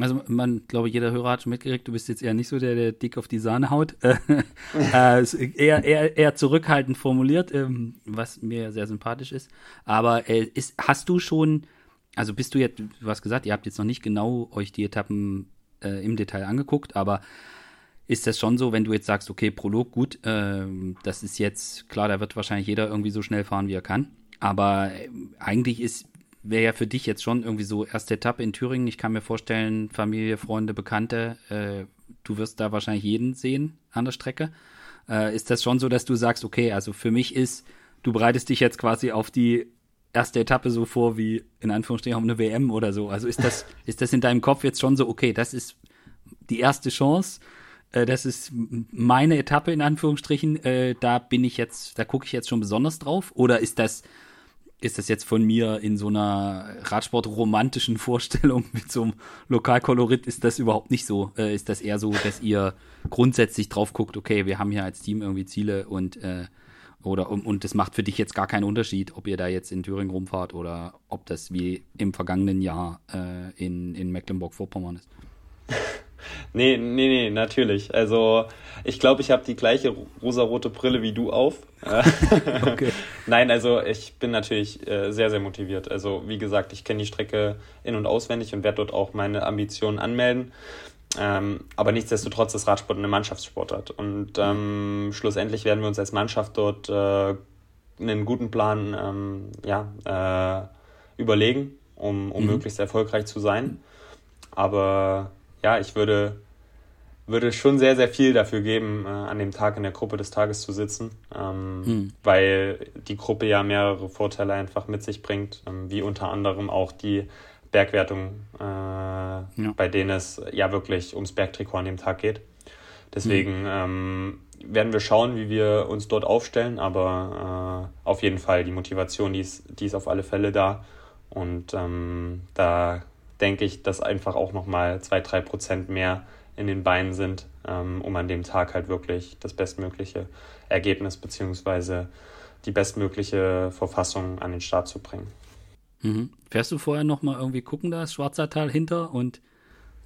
Also man, glaube jeder Hörer hat schon mitgekriegt, du bist jetzt eher nicht so der, der dick auf die Sahne haut. äh, eher, eher, eher zurückhaltend formuliert, ähm, was mir sehr sympathisch ist. Aber äh, ist, hast du schon, also bist du jetzt, du hast gesagt, ihr habt jetzt noch nicht genau euch die Etappen äh, im Detail angeguckt, aber ist das schon so, wenn du jetzt sagst, okay, Prolog, gut, äh, das ist jetzt, klar, da wird wahrscheinlich jeder irgendwie so schnell fahren, wie er kann. Aber äh, eigentlich ist, wäre ja für dich jetzt schon irgendwie so erste Etappe in Thüringen. Ich kann mir vorstellen, Familie, Freunde, Bekannte, äh, du wirst da wahrscheinlich jeden sehen an der Strecke. Äh, ist das schon so, dass du sagst, okay, also für mich ist, du bereitest dich jetzt quasi auf die erste Etappe so vor wie in Anführungsstrichen auf eine WM oder so. Also ist das, ist das in deinem Kopf jetzt schon so, okay, das ist die erste Chance äh, das ist meine Etappe in Anführungsstrichen. Äh, da bin ich jetzt, da gucke ich jetzt schon besonders drauf. Oder ist das, ist das jetzt von mir in so einer Radsport-romantischen Vorstellung mit so einem Lokalkolorit? Ist das überhaupt nicht so? Äh, ist das eher so, dass ihr grundsätzlich drauf guckt, okay, wir haben hier als Team irgendwie Ziele und äh, oder und es macht für dich jetzt gar keinen Unterschied, ob ihr da jetzt in Thüringen rumfahrt oder ob das wie im vergangenen Jahr äh, in, in Mecklenburg-Vorpommern ist. Nee, nee, nee, natürlich. Also ich glaube, ich habe die gleiche rosarote Brille wie du auf. okay. Nein, also ich bin natürlich äh, sehr, sehr motiviert. Also wie gesagt, ich kenne die Strecke in- und auswendig und werde dort auch meine Ambitionen anmelden. Ähm, aber nichtsdestotrotz ist Radsport eine Mannschaftssportart. Und ähm, schlussendlich werden wir uns als Mannschaft dort äh, einen guten Plan ähm, ja, äh, überlegen, um, um mhm. möglichst erfolgreich zu sein. Aber ja, ich würde, würde schon sehr, sehr viel dafür geben, äh, an dem Tag in der Gruppe des Tages zu sitzen, ähm, hm. weil die Gruppe ja mehrere Vorteile einfach mit sich bringt, ähm, wie unter anderem auch die Bergwertung, äh, ja. bei denen es ja wirklich ums Bergtrikot an dem Tag geht. Deswegen hm. ähm, werden wir schauen, wie wir uns dort aufstellen, aber äh, auf jeden Fall die Motivation, die ist, die ist auf alle Fälle da. Und ähm, da denke ich, dass einfach auch nochmal zwei, drei Prozent mehr in den Beinen sind, ähm, um an dem Tag halt wirklich das bestmögliche Ergebnis bzw. die bestmögliche Verfassung an den Start zu bringen. Mhm. Fährst du vorher nochmal irgendwie gucken, da ist Schwarzertal hinter und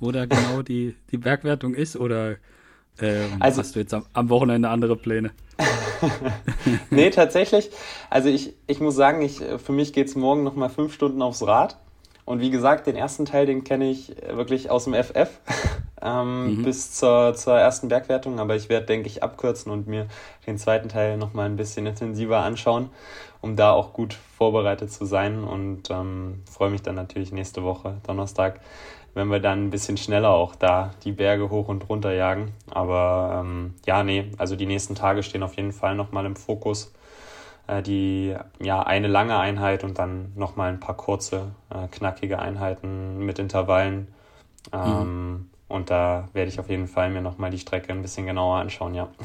wo da genau die, die Bergwertung ist oder ähm, also, hast du jetzt am, am Wochenende andere Pläne? nee, tatsächlich. Also ich, ich muss sagen, ich, für mich geht es morgen nochmal fünf Stunden aufs Rad. Und wie gesagt, den ersten Teil, den kenne ich wirklich aus dem FF ähm, mhm. bis zur, zur ersten Bergwertung. Aber ich werde, denke ich, abkürzen und mir den zweiten Teil nochmal ein bisschen intensiver anschauen, um da auch gut vorbereitet zu sein. Und ähm, freue mich dann natürlich nächste Woche, Donnerstag, wenn wir dann ein bisschen schneller auch da die Berge hoch und runter jagen. Aber ähm, ja, nee, also die nächsten Tage stehen auf jeden Fall nochmal im Fokus. Äh, die ja eine lange Einheit und dann nochmal ein paar kurze, äh, knackige Einheiten mit Intervallen. Ähm, mhm. Und da werde ich auf jeden Fall mir nochmal die Strecke ein bisschen genauer anschauen, ja.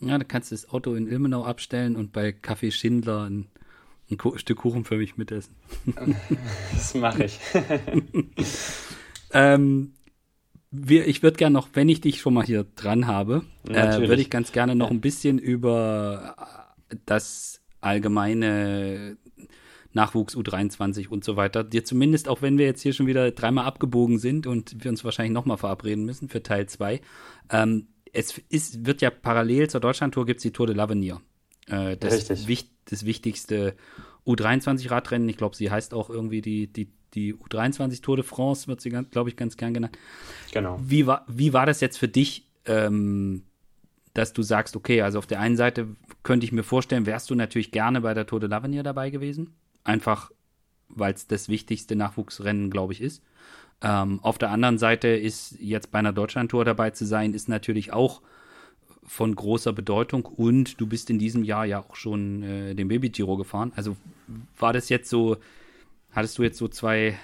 Ja, da kannst du das Auto in Ilmenau abstellen und bei Kaffee Schindler ein, ein Stück Kuchen für mich mitessen. das mache ich. ähm, wir, ich würde gerne noch, wenn ich dich schon mal hier dran habe, äh, würde ich ganz gerne noch ein bisschen über das allgemeine Nachwuchs U23 und so weiter, dir zumindest, auch wenn wir jetzt hier schon wieder dreimal abgebogen sind und wir uns wahrscheinlich nochmal verabreden müssen für Teil 2, ähm, es ist, wird ja parallel zur Deutschlandtour gibt es die Tour de l'Avenir. Äh, das, Richtig. das wichtigste U23-Radrennen. Ich glaube, sie heißt auch irgendwie die, die, die U23 Tour de France, wird sie, glaube ich, ganz gern genannt. Genau. Wie war, wie war das jetzt für dich, ähm, dass du sagst, okay, also auf der einen Seite könnte ich mir vorstellen, wärst du natürlich gerne bei der Tour de l'Avenir dabei gewesen. Einfach, weil es das wichtigste Nachwuchsrennen, glaube ich, ist. Ähm, auf der anderen Seite ist jetzt bei einer Deutschlandtour dabei zu sein, ist natürlich auch von großer Bedeutung und du bist in diesem Jahr ja auch schon äh, den Baby Giro gefahren. Also war das jetzt so, hattest du jetzt so zwei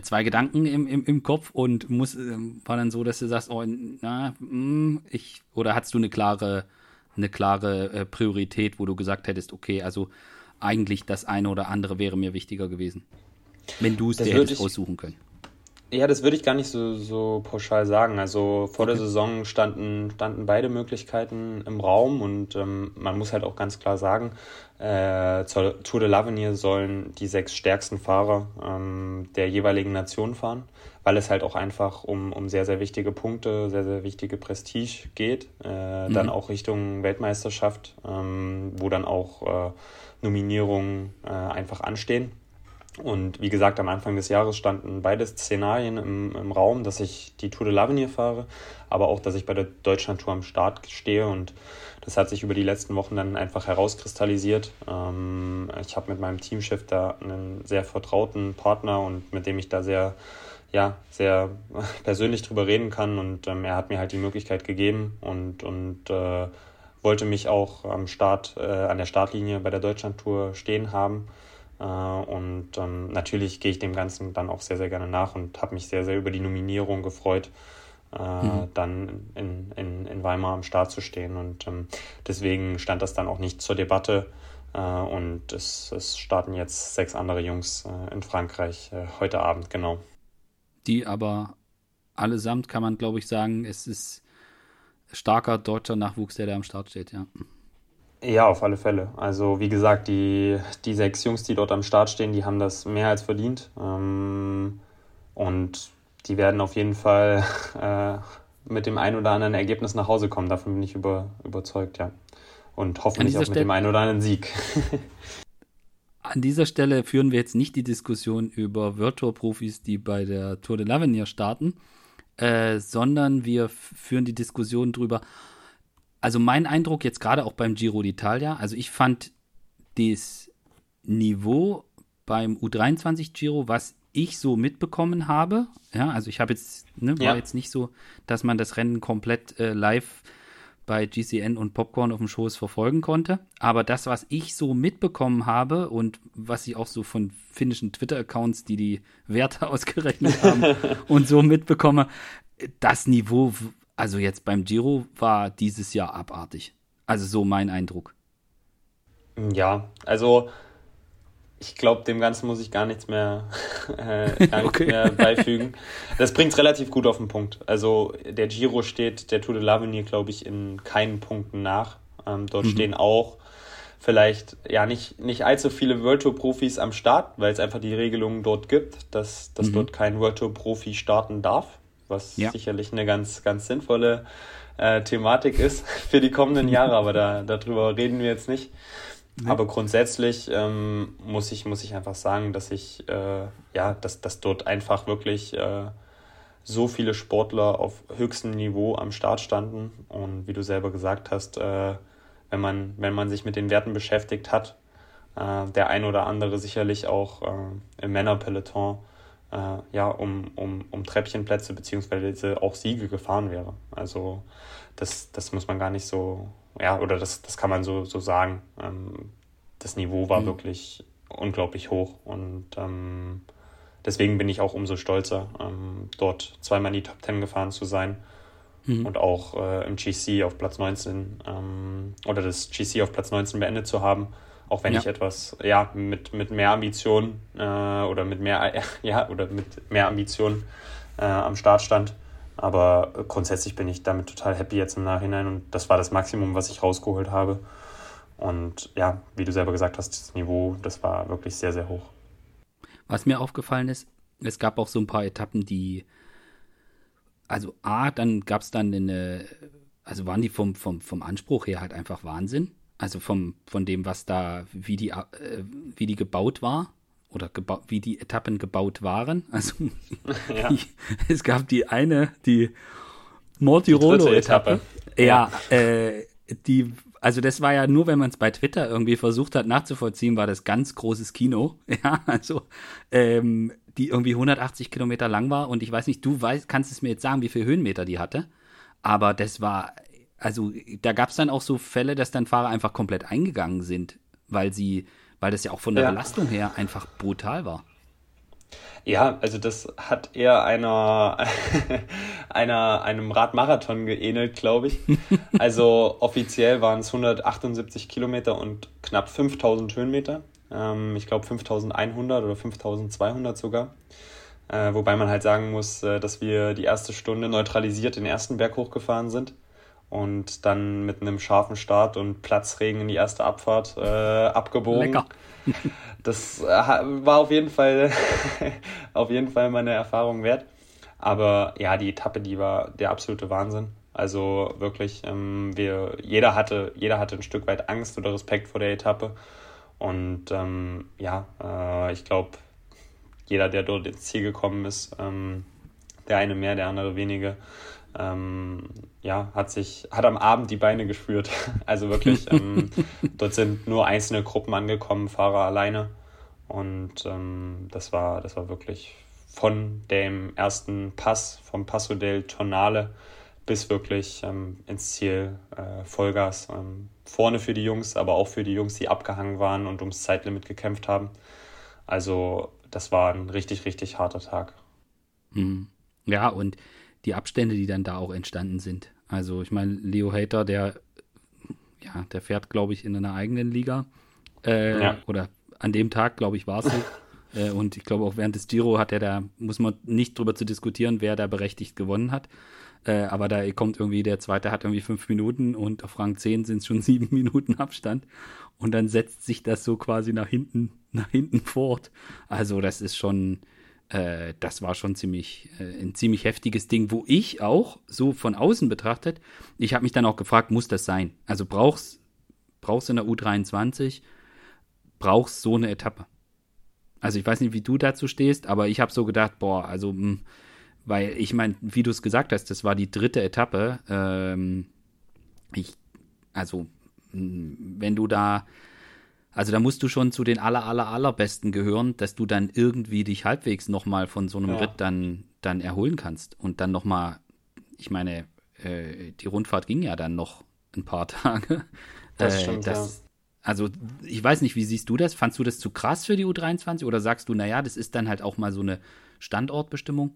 zwei Gedanken im, im, im Kopf und muss, ähm, war dann so, dass du sagst, oh, na, mh, mm, ich, oder hattest du eine klare, eine klare äh, Priorität, wo du gesagt hättest, okay, also eigentlich das eine oder andere wäre mir wichtiger gewesen. Wenn du es dir hättest aussuchen können. Ja, das würde ich gar nicht so, so pauschal sagen. Also vor okay. der Saison standen, standen beide Möglichkeiten im Raum und ähm, man muss halt auch ganz klar sagen, äh, zur Tour de l'Avenir sollen die sechs stärksten Fahrer ähm, der jeweiligen Nation fahren, weil es halt auch einfach um, um sehr, sehr wichtige Punkte, sehr, sehr wichtige Prestige geht. Äh, mhm. Dann auch Richtung Weltmeisterschaft, ähm, wo dann auch äh, Nominierungen äh, einfach anstehen. Und wie gesagt, am Anfang des Jahres standen beide Szenarien im, im Raum, dass ich die Tour de l'Avenir fahre, aber auch, dass ich bei der Deutschlandtour am Start stehe. Und das hat sich über die letzten Wochen dann einfach herauskristallisiert. Ähm, ich habe mit meinem Teamchef da einen sehr vertrauten Partner und mit dem ich da sehr, ja, sehr persönlich drüber reden kann. Und ähm, er hat mir halt die Möglichkeit gegeben und, und äh, wollte mich auch am Start, äh, an der Startlinie bei der Deutschlandtour stehen haben. Äh, und ähm, natürlich gehe ich dem Ganzen dann auch sehr, sehr gerne nach und habe mich sehr, sehr über die Nominierung gefreut, äh, mhm. dann in, in, in Weimar am Start zu stehen. Und ähm, deswegen stand das dann auch nicht zur Debatte. Äh, und es, es starten jetzt sechs andere Jungs in Frankreich heute Abend, genau. Die aber allesamt kann man, glaube ich, sagen, es ist starker deutscher Nachwuchs, der da am Start steht, ja. Ja, auf alle Fälle. Also wie gesagt, die, die sechs Jungs, die dort am Start stehen, die haben das mehr als verdient. Ähm, und die werden auf jeden Fall äh, mit dem einen oder anderen Ergebnis nach Hause kommen. Davon bin ich über, überzeugt, ja. Und hoffentlich auch mit Stelle, dem einen oder anderen Sieg. an dieser Stelle führen wir jetzt nicht die Diskussion über Virtual-Profis, die bei der Tour de l'Avenir starten, äh, sondern wir führen die Diskussion darüber, also mein Eindruck jetzt gerade auch beim Giro d'Italia, also ich fand das Niveau beim U23 Giro, was ich so mitbekommen habe, ja, also ich habe jetzt, ne, war ja. jetzt nicht so, dass man das Rennen komplett äh, live bei GCN und Popcorn auf dem Schoß verfolgen konnte. Aber das, was ich so mitbekommen habe und was ich auch so von finnischen Twitter-Accounts, die die Werte ausgerechnet haben und so mitbekomme, das Niveau also jetzt beim Giro war dieses Jahr abartig. Also so mein Eindruck. Ja, also ich glaube, dem Ganzen muss ich gar nichts mehr, äh, gar nichts mehr beifügen. Das bringt es relativ gut auf den Punkt. Also der Giro steht der Tour de l'Avenir, glaube ich, in keinen Punkten nach. Ähm, dort mhm. stehen auch vielleicht ja nicht, nicht allzu viele World Tour Profis am Start, weil es einfach die Regelungen dort gibt, dass, dass mhm. dort kein World Tour Profi starten darf was ja. sicherlich eine ganz, ganz sinnvolle äh, Thematik ist für die kommenden Jahre, aber da, darüber reden wir jetzt nicht. Nee. Aber grundsätzlich ähm, muss, ich, muss ich einfach sagen, dass ich, äh, ja, dass, dass dort einfach wirklich äh, so viele Sportler auf höchstem Niveau am Start standen. Und wie du selber gesagt hast, äh, wenn, man, wenn man sich mit den Werten beschäftigt hat, äh, der ein oder andere sicherlich auch äh, im Männerpeloton äh, ja, um, um, um Treppchenplätze beziehungsweise auch Siege gefahren wäre. Also das, das muss man gar nicht so, ja, oder das, das kann man so, so sagen. Ähm, das Niveau war mhm. wirklich unglaublich hoch und ähm, deswegen bin ich auch umso stolzer, ähm, dort zweimal in die Top Ten gefahren zu sein. Mhm. Und auch äh, im GC auf Platz 19 ähm, oder das GC auf Platz 19 beendet zu haben auch wenn ja. ich etwas, ja, mit, mit mehr Ambition äh, oder mit mehr, ja, oder mit mehr Ambition äh, am Start stand. Aber grundsätzlich bin ich damit total happy jetzt im Nachhinein und das war das Maximum, was ich rausgeholt habe. Und ja, wie du selber gesagt hast, das Niveau, das war wirklich sehr, sehr hoch. Was mir aufgefallen ist, es gab auch so ein paar Etappen, die, also A, dann gab es dann eine, also waren die vom, vom, vom Anspruch her halt einfach Wahnsinn. Also vom, von dem, was da, wie die, äh, wie die gebaut war oder wie die Etappen gebaut waren. Also ja. die, es gab die eine, die Mortirolo-Etappe. Ja, ja. Äh, die, also das war ja nur, wenn man es bei Twitter irgendwie versucht hat nachzuvollziehen, war das ganz großes Kino. Ja, also ähm, die irgendwie 180 Kilometer lang war und ich weiß nicht, du weißt, kannst es mir jetzt sagen, wie viele Höhenmeter die hatte. Aber das war also da gab es dann auch so Fälle, dass dann Fahrer einfach komplett eingegangen sind, weil sie, weil das ja auch von der ja. Belastung her einfach brutal war. Ja, also das hat eher einer, einer einem Radmarathon geähnelt, glaube ich. Also offiziell waren es 178 Kilometer und knapp 5000 Höhenmeter. Ähm, ich glaube 5100 oder 5200 sogar. Äh, wobei man halt sagen muss, äh, dass wir die erste Stunde neutralisiert den ersten Berg hochgefahren sind und dann mit einem scharfen Start und Platzregen in die erste Abfahrt äh, abgebogen. Lecker. das äh, war auf jeden Fall auf jeden Fall meine Erfahrung wert. Aber ja, die Etappe, die war der absolute Wahnsinn. Also wirklich, ähm, wir, jeder hatte, jeder hatte ein Stück weit Angst oder Respekt vor der Etappe. Und ähm, ja, äh, ich glaube, jeder, der dort ins Ziel gekommen ist, ähm, der eine mehr, der andere weniger, ähm, ja, hat sich, hat am Abend die Beine gespürt. Also wirklich, ähm, dort sind nur einzelne Gruppen angekommen, Fahrer alleine. Und ähm, das war, das war wirklich von dem ersten Pass, vom Passo del Tonale bis wirklich ähm, ins Ziel äh, Vollgas. Ähm, vorne für die Jungs, aber auch für die Jungs, die abgehangen waren und ums Zeitlimit gekämpft haben. Also das war ein richtig, richtig harter Tag. Mhm. Ja, und die Abstände, die dann da auch entstanden sind. Also ich meine, Leo Hater, der, ja, der fährt, glaube ich, in einer eigenen Liga. Äh, ja. Oder an dem Tag, glaube ich, war es so. äh, und ich glaube auch während des Giro hat er da, muss man nicht drüber zu diskutieren, wer da berechtigt gewonnen hat. Äh, aber da kommt irgendwie, der zweite hat irgendwie fünf Minuten und auf Rang 10 sind es schon sieben Minuten Abstand. Und dann setzt sich das so quasi nach hinten, nach hinten fort. Also, das ist schon, äh, das war schon ziemlich, äh, ein ziemlich heftiges Ding, wo ich auch, so von außen betrachtet, ich habe mich dann auch gefragt, muss das sein? Also brauchst, brauchst in der U23, brauchst so eine Etappe? Also ich weiß nicht, wie du dazu stehst, aber ich habe so gedacht, boah, also mh, hm, weil ich meine, wie du es gesagt hast, das war die dritte Etappe. Ähm, ich, also, wenn du da, also da musst du schon zu den aller, aller, allerbesten gehören, dass du dann irgendwie dich halbwegs nochmal von so einem ja. Ritt dann, dann erholen kannst. Und dann nochmal, ich meine, äh, die Rundfahrt ging ja dann noch ein paar Tage. Das äh, stimmt, das, ja. Also, ich weiß nicht, wie siehst du das? Fandst du das zu krass für die U23 oder sagst du, naja, das ist dann halt auch mal so eine Standortbestimmung?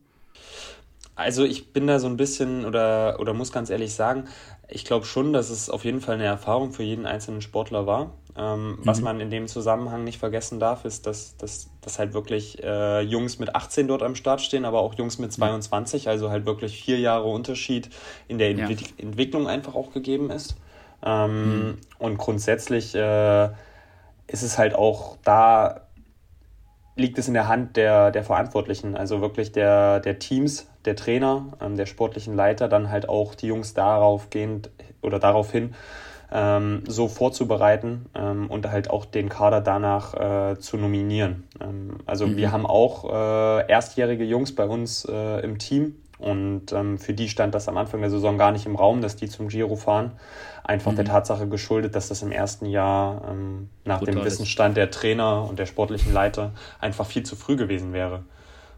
Also ich bin da so ein bisschen oder, oder muss ganz ehrlich sagen, ich glaube schon, dass es auf jeden Fall eine Erfahrung für jeden einzelnen Sportler war. Ähm, mhm. Was man in dem Zusammenhang nicht vergessen darf, ist, dass, dass, dass halt wirklich äh, Jungs mit 18 dort am Start stehen, aber auch Jungs mit 22, mhm. also halt wirklich vier Jahre Unterschied in der ja. Entwicklung einfach auch gegeben ist. Ähm, mhm. Und grundsätzlich äh, ist es halt auch da liegt es in der Hand der, der Verantwortlichen, also wirklich der, der Teams, der Trainer, ähm, der sportlichen Leiter, dann halt auch die Jungs darauf gehend oder daraufhin ähm, so vorzubereiten ähm, und halt auch den Kader danach äh, zu nominieren. Ähm, also mhm. wir haben auch äh, erstjährige Jungs bei uns äh, im Team und ähm, für die stand das am Anfang der Saison gar nicht im Raum, dass die zum Giro fahren einfach mhm. der Tatsache geschuldet, dass das im ersten Jahr ähm, nach Total dem Wissensstand der Trainer und der sportlichen Leiter einfach viel zu früh gewesen wäre.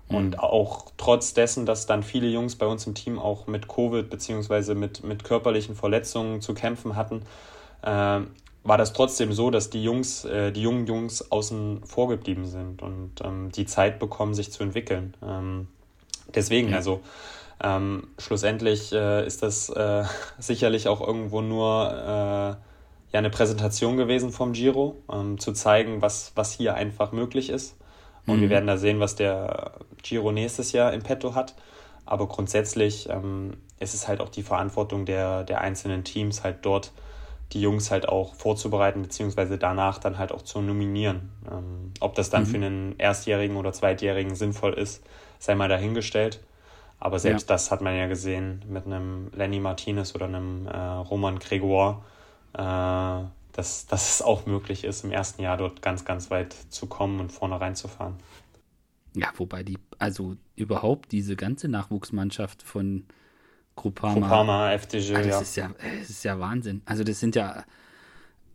Mhm. Und auch trotz dessen, dass dann viele Jungs bei uns im Team auch mit Covid beziehungsweise mit, mit körperlichen Verletzungen zu kämpfen hatten, äh, war das trotzdem so, dass die Jungs, äh, die jungen Jungs außen vor geblieben sind und ähm, die Zeit bekommen, sich zu entwickeln. Ähm, deswegen, ja. also ähm, schlussendlich äh, ist das äh, sicherlich auch irgendwo nur äh, ja, eine Präsentation gewesen vom Giro, ähm, zu zeigen, was, was hier einfach möglich ist. Und mhm. wir werden da sehen, was der Giro nächstes Jahr im Petto hat. Aber grundsätzlich ähm, ist es halt auch die Verantwortung der, der einzelnen Teams, halt dort die Jungs halt auch vorzubereiten, beziehungsweise danach dann halt auch zu nominieren. Ähm, ob das dann mhm. für einen Erstjährigen oder Zweitjährigen sinnvoll ist, sei mal dahingestellt. Aber selbst ja. das hat man ja gesehen mit einem Lenny Martinez oder einem äh, Roman Gregoire, äh, dass, dass es auch möglich ist, im ersten Jahr dort ganz, ganz weit zu kommen und vorne reinzufahren. Ja, wobei die, also überhaupt diese ganze Nachwuchsmannschaft von Groupama, Groupama FDG, also das ja. Ist ja. Das ist ja Wahnsinn. Also das sind ja,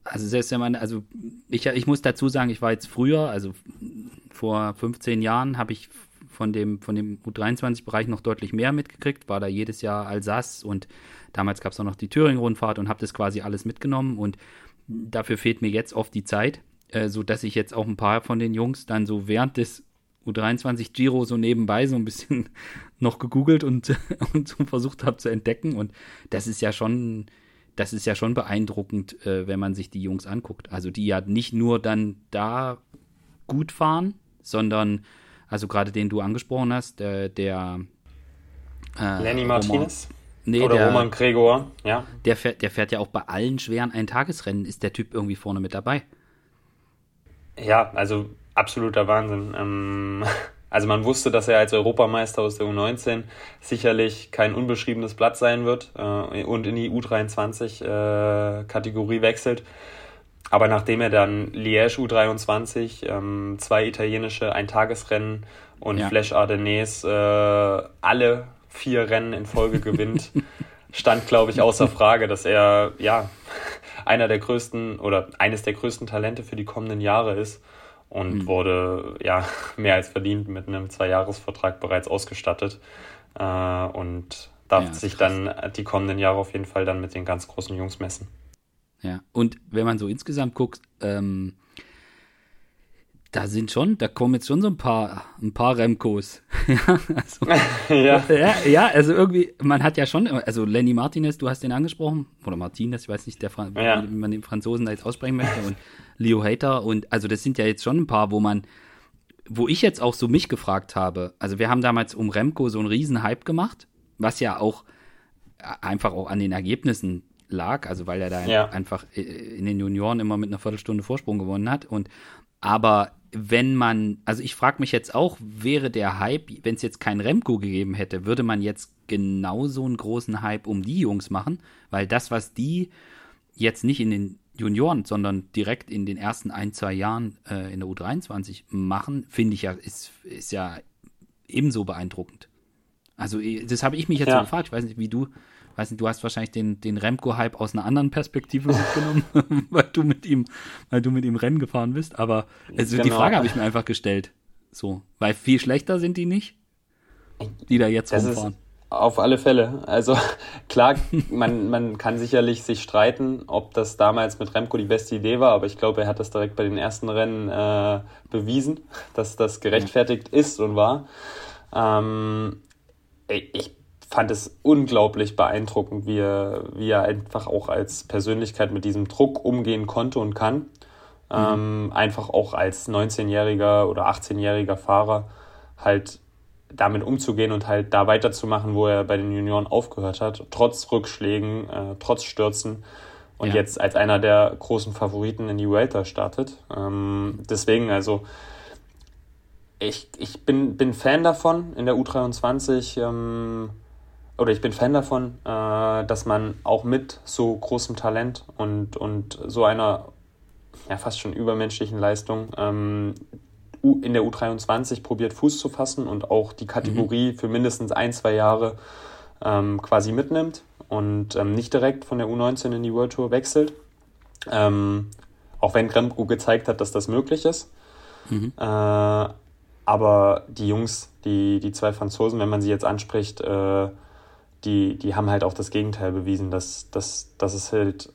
also selbst wenn man, also ich, ich muss dazu sagen, ich war jetzt früher, also vor 15 Jahren habe ich von dem, von dem U23-Bereich noch deutlich mehr mitgekriegt, war da jedes Jahr Alsace und damals gab es auch noch die Thüringen-Rundfahrt und habe das quasi alles mitgenommen und dafür fehlt mir jetzt oft die Zeit, äh, sodass ich jetzt auch ein paar von den Jungs dann so während des U23 Giro so nebenbei so ein bisschen noch gegoogelt und, und so versucht habe zu entdecken und das ist ja schon das ist ja schon beeindruckend, äh, wenn man sich die Jungs anguckt. Also die ja nicht nur dann da gut fahren, sondern, also gerade den du angesprochen hast, der, der äh, Lenny Martinez. Nee, Oder der, Roman Gregor, ja. Der fährt, der fährt ja auch bei allen schweren Eintagesrennen, ist der Typ irgendwie vorne mit dabei. Ja, also absoluter Wahnsinn. Ähm, also man wusste, dass er als Europameister aus der U19 sicherlich kein unbeschriebenes Blatt sein wird äh, und in die U23-Kategorie äh, wechselt. Aber nachdem er dann Liège U23, ähm, zwei italienische Eintagesrennen und ja. Flash Ardennes äh, alle vier Rennen in Folge gewinnt, stand, glaube ich, außer Frage, dass er ja einer der größten oder eines der größten Talente für die kommenden Jahre ist und mhm. wurde ja mehr als verdient mit einem Zweijahresvertrag bereits ausgestattet äh, und darf ja, sich krass. dann die kommenden Jahre auf jeden Fall dann mit den ganz großen Jungs messen. Ja, und wenn man so insgesamt guckt, ähm, da sind schon, da kommen jetzt schon so ein paar, ein paar Remcos. also, ja. ja. ja. also irgendwie, man hat ja schon, also Lenny Martinez, du hast den angesprochen, oder Martinez, ich weiß nicht, der ja. wie man den Franzosen da jetzt aussprechen möchte, und Leo Hater, und also das sind ja jetzt schon ein paar, wo man, wo ich jetzt auch so mich gefragt habe, also wir haben damals um Remco so einen riesen Hype gemacht, was ja auch einfach auch an den Ergebnissen lag, also weil er da ja. einfach in den Junioren immer mit einer Viertelstunde Vorsprung gewonnen hat und aber wenn man, also ich frage mich jetzt auch, wäre der Hype, wenn es jetzt kein Remco gegeben hätte, würde man jetzt genauso einen großen Hype um die Jungs machen? Weil das, was die jetzt nicht in den Junioren, sondern direkt in den ersten ein, zwei Jahren äh, in der U23 machen, finde ich ja, ist, ist ja ebenso beeindruckend. Also, das habe ich mich jetzt ja. so gefragt. Ich weiß nicht, wie du weiß nicht, du hast wahrscheinlich den, den Remco-Hype aus einer anderen Perspektive mitgenommen, weil du mit ihm, weil du mit ihm Rennen gefahren bist. Aber also genau. die Frage habe ich mir einfach gestellt. So, weil viel schlechter sind die nicht, die da jetzt das rumfahren. Auf alle Fälle. Also klar, man, man kann sicherlich sich streiten, ob das damals mit Remco die beste Idee war, aber ich glaube, er hat das direkt bei den ersten Rennen äh, bewiesen, dass das gerechtfertigt ist und war. Ähm, ich fand es unglaublich beeindruckend, wie er, wie er einfach auch als Persönlichkeit mit diesem Druck umgehen konnte und kann. Mhm. Ähm, einfach auch als 19-jähriger oder 18-jähriger Fahrer halt damit umzugehen und halt da weiterzumachen, wo er bei den Junioren aufgehört hat, trotz Rückschlägen, äh, trotz Stürzen und ja. jetzt als einer der großen Favoriten in die Welter startet. Ähm, deswegen also ich, ich bin, bin Fan davon in der U23. Ähm, oder ich bin Fan davon, äh, dass man auch mit so großem Talent und, und so einer ja, fast schon übermenschlichen Leistung ähm, in der U23 probiert Fuß zu fassen und auch die Kategorie mhm. für mindestens ein, zwei Jahre ähm, quasi mitnimmt und ähm, nicht direkt von der U19 in die World Tour wechselt. Ähm, auch wenn Gremko gezeigt hat, dass das möglich ist. Mhm. Äh, aber die Jungs, die, die zwei Franzosen, wenn man sie jetzt anspricht, äh, die, die haben halt auch das Gegenteil bewiesen, dass, dass, dass es halt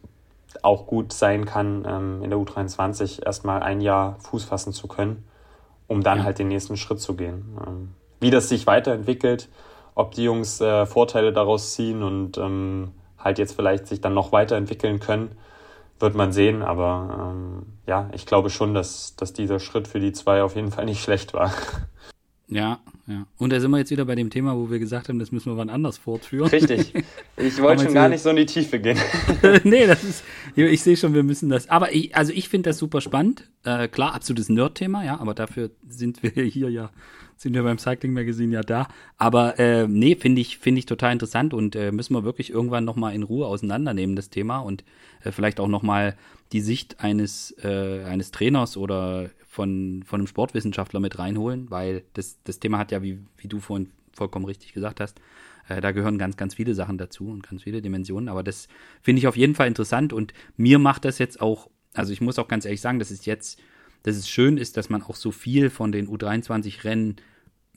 auch gut sein kann, ähm, in der U23 erstmal ein Jahr Fuß fassen zu können, um dann ja. halt den nächsten Schritt zu gehen. Ähm, wie das sich weiterentwickelt, ob die Jungs äh, Vorteile daraus ziehen und ähm, halt jetzt vielleicht sich dann noch weiterentwickeln können, wird man sehen. Aber ähm, ja, ich glaube schon, dass, dass dieser Schritt für die zwei auf jeden Fall nicht schlecht war. Ja, ja. Und da sind wir jetzt wieder bei dem Thema, wo wir gesagt haben, das müssen wir wann anders fortführen. Richtig. Ich wollte schon gar nicht so in die Tiefe gehen. nee, das ist, ich sehe schon, wir müssen das. Aber ich, also ich finde das super spannend. Äh, klar, absolutes Nerd-Thema, ja, aber dafür sind wir hier ja, sind wir beim Cycling Magazine ja da. Aber äh, nee, finde ich, finde ich total interessant und äh, müssen wir wirklich irgendwann nochmal in Ruhe auseinandernehmen, das Thema und äh, vielleicht auch nochmal die Sicht eines, äh, eines Trainers oder von, von einem Sportwissenschaftler mit reinholen, weil das, das Thema hat ja, wie, wie du vorhin vollkommen richtig gesagt hast, äh, da gehören ganz, ganz viele Sachen dazu und ganz viele Dimensionen. Aber das finde ich auf jeden Fall interessant und mir macht das jetzt auch, also ich muss auch ganz ehrlich sagen, dass es jetzt, dass es schön ist, dass man auch so viel von den U23-Rennen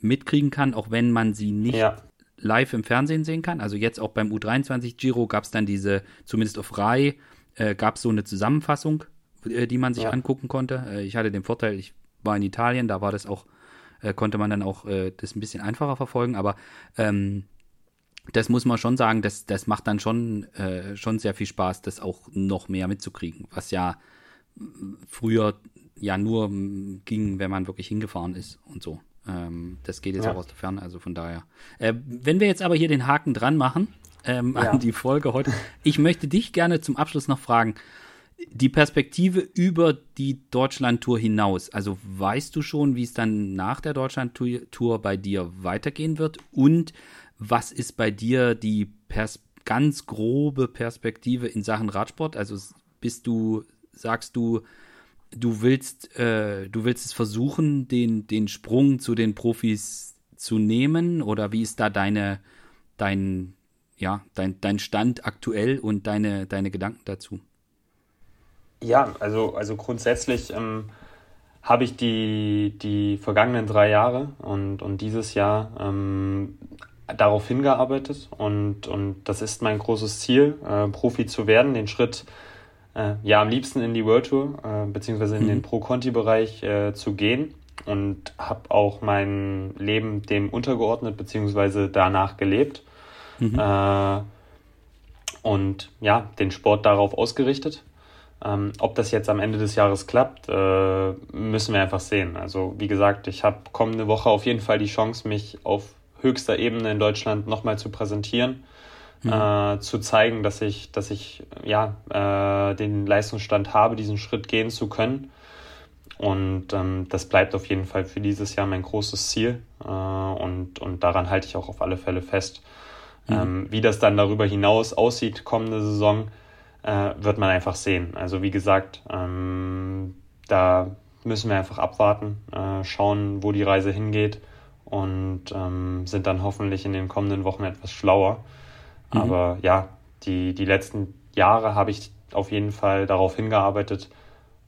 mitkriegen kann, auch wenn man sie nicht ja. live im Fernsehen sehen kann. Also jetzt auch beim U23 Giro gab es dann diese, zumindest auf Rai, äh, gab es so eine Zusammenfassung die man sich ja. angucken konnte. Äh, ich hatte den Vorteil, ich war in Italien, da war das auch, äh, konnte man dann auch das ein bisschen einfacher verfolgen, aber ähm, das muss man schon sagen, das, das macht dann schon, äh, schon sehr viel Spaß, das auch noch mehr mitzukriegen, was ja früher ja nur ging, wenn man wirklich hingefahren ist und so. Ähm, das geht jetzt ja. auch aus der Ferne, also von daher. Äh, wenn wir jetzt aber hier den Haken dran machen ähm, ja. an die Folge heute, ich möchte dich gerne zum Abschluss noch fragen, die Perspektive über die Deutschland-Tour hinaus. Also weißt du schon, wie es dann nach der Deutschland-Tour bei dir weitergehen wird? Und was ist bei dir die Pers ganz grobe Perspektive in Sachen Radsport? Also bist du, sagst du, du willst, äh, du willst es versuchen, den, den Sprung zu den Profis zu nehmen? Oder wie ist da deine, dein, ja, dein, dein Stand aktuell und deine, deine Gedanken dazu? Ja, also, also grundsätzlich ähm, habe ich die, die vergangenen drei Jahre und, und dieses Jahr ähm, darauf hingearbeitet und, und das ist mein großes Ziel, äh, Profi zu werden, den Schritt äh, ja am liebsten in die World Tour äh, beziehungsweise in mhm. den Pro-Conti-Bereich äh, zu gehen und habe auch mein Leben dem untergeordnet beziehungsweise danach gelebt mhm. Äh, und ja, den Sport darauf ausgerichtet. Ähm, ob das jetzt am Ende des Jahres klappt, äh, müssen wir einfach sehen. Also wie gesagt, ich habe kommende Woche auf jeden Fall die Chance, mich auf höchster Ebene in Deutschland nochmal zu präsentieren, mhm. äh, zu zeigen, dass ich, dass ich ja äh, den Leistungsstand habe, diesen Schritt gehen zu können. Und ähm, das bleibt auf jeden Fall für dieses Jahr mein großes Ziel. Äh, und, und daran halte ich auch auf alle Fälle fest. Mhm. Ähm, wie das dann darüber hinaus aussieht, kommende Saison, äh, wird man einfach sehen. Also wie gesagt, ähm, da müssen wir einfach abwarten, äh, schauen, wo die Reise hingeht und ähm, sind dann hoffentlich in den kommenden Wochen etwas schlauer. Mhm. Aber ja, die, die letzten Jahre habe ich auf jeden Fall darauf hingearbeitet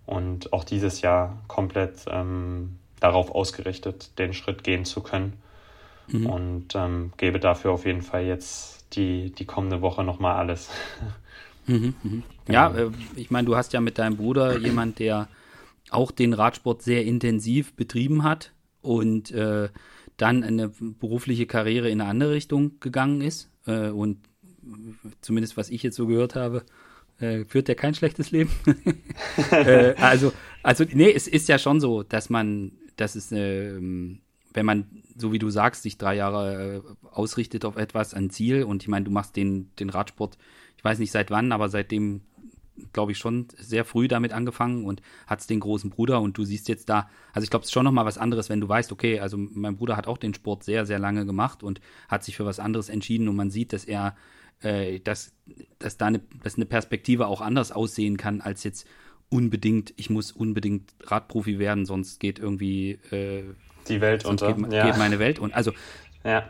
und auch dieses Jahr komplett ähm, darauf ausgerichtet, den Schritt gehen zu können. Mhm. Und ähm, gebe dafür auf jeden Fall jetzt die, die kommende Woche nochmal alles. Mhm, mhm. Ja, äh, ich meine, du hast ja mit deinem Bruder jemand, der auch den Radsport sehr intensiv betrieben hat und äh, dann eine berufliche Karriere in eine andere Richtung gegangen ist. Äh, und zumindest was ich jetzt so gehört habe, äh, führt er kein schlechtes Leben. äh, also, also, nee, es ist ja schon so, dass man, dass es, ähm, wenn man, so wie du sagst, sich drei Jahre ausrichtet auf etwas, ein Ziel und ich meine, du machst den, den Radsport ich weiß nicht seit wann, aber seitdem, glaube ich, schon sehr früh damit angefangen und hat den großen Bruder und du siehst jetzt da, also ich glaube, es ist schon nochmal was anderes, wenn du weißt, okay, also mein Bruder hat auch den Sport sehr, sehr lange gemacht und hat sich für was anderes entschieden und man sieht, dass er, äh, dass, dass da eine, dass eine Perspektive auch anders aussehen kann, als jetzt unbedingt, ich muss unbedingt Radprofi werden, sonst geht irgendwie äh, die Welt unter. Geht, ja. geht meine Welt und also ja.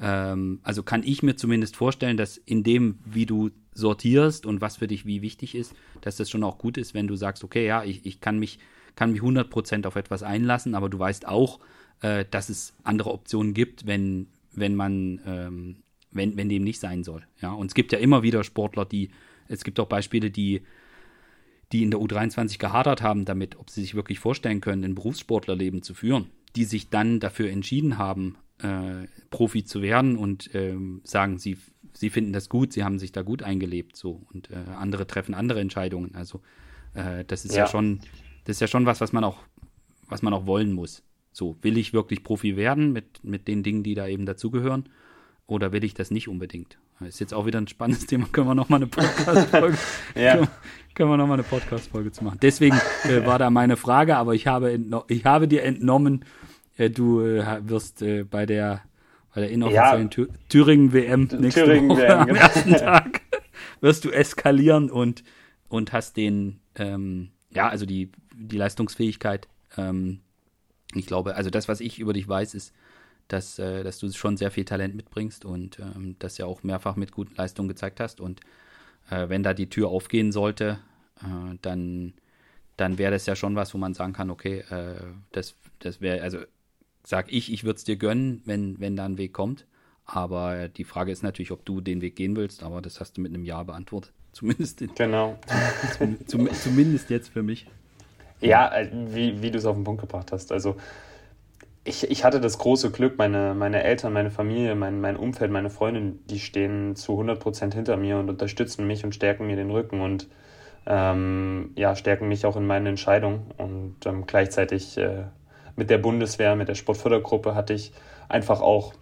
Ähm, also kann ich mir zumindest vorstellen, dass in dem, wie du sortierst und was für dich wie wichtig ist, dass das schon auch gut ist, wenn du sagst, okay, ja, ich, ich kann mich, kann mich 100% auf etwas einlassen, aber du weißt auch, äh, dass es andere Optionen gibt, wenn, wenn man, ähm, wenn, wenn dem nicht sein soll. Ja, und es gibt ja immer wieder Sportler, die, es gibt auch Beispiele, die, die in der U23 gehadert haben damit, ob sie sich wirklich vorstellen können, ein Berufssportlerleben zu führen, die sich dann dafür entschieden haben, äh, Profi zu werden und ähm, sagen, sie, sie finden das gut, sie haben sich da gut eingelebt so und äh, andere treffen andere Entscheidungen. Also äh, das ist ja. ja. schon, das ist ja schon was, was man auch, was man auch wollen muss. So, will ich wirklich Profi werden mit, mit den Dingen, die da eben dazugehören? Oder will ich das nicht unbedingt? Das ist jetzt auch wieder ein spannendes Thema. Können wir nochmal eine Podcast-Folge ja. können, können wir noch eine Podcast-Folge zu machen. Deswegen äh, war da meine Frage, aber ich habe, ich habe dir entnommen, äh, du äh, wirst äh, bei der bei der inoffiziellen ja. Thüringen-WM nächste Thüringen Woche am genau. ersten Tag wirst du eskalieren und, und hast den, ähm, ja, also die, die Leistungsfähigkeit. Ähm, ich glaube, also das, was ich über dich weiß, ist, dass, äh, dass du schon sehr viel Talent mitbringst und ähm, das ja auch mehrfach mit guten Leistungen gezeigt hast. Und äh, wenn da die Tür aufgehen sollte, äh, dann, dann wäre das ja schon was, wo man sagen kann, okay, äh, das, das wäre, also sag ich, ich würde es dir gönnen, wenn, wenn da ein Weg kommt. Aber die Frage ist natürlich, ob du den Weg gehen willst, aber das hast du mit einem Ja beantwortet. Zumindest, in, genau. Zum, zum, zumindest jetzt für mich. Ja, äh, wie, wie du es auf den Punkt gebracht hast. Also ich, ich hatte das große Glück, meine, meine Eltern, meine Familie, mein, mein Umfeld, meine Freundin, die stehen zu 100% hinter mir und unterstützen mich und stärken mir den Rücken und ähm, ja, stärken mich auch in meinen Entscheidungen. Und ähm, gleichzeitig äh, mit der Bundeswehr, mit der Sportfördergruppe hatte ich einfach auch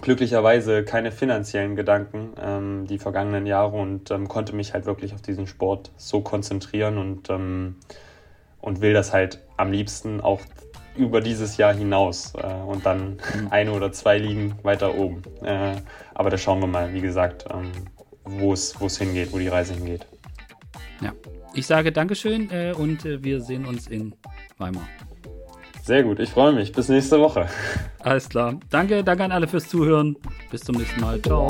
glücklicherweise keine finanziellen Gedanken ähm, die vergangenen Jahre und ähm, konnte mich halt wirklich auf diesen Sport so konzentrieren und, ähm, und will das halt am liebsten auch über dieses Jahr hinaus äh, und dann mhm. eine oder zwei Ligen weiter oben. Äh, aber da schauen wir mal, wie gesagt, ähm, wo es hingeht, wo die Reise hingeht. Ja, ich sage Dankeschön äh, und äh, wir sehen uns in Weimar. Sehr gut, ich freue mich. Bis nächste Woche. Alles klar. Danke, danke an alle fürs Zuhören. Bis zum nächsten Mal. Ciao.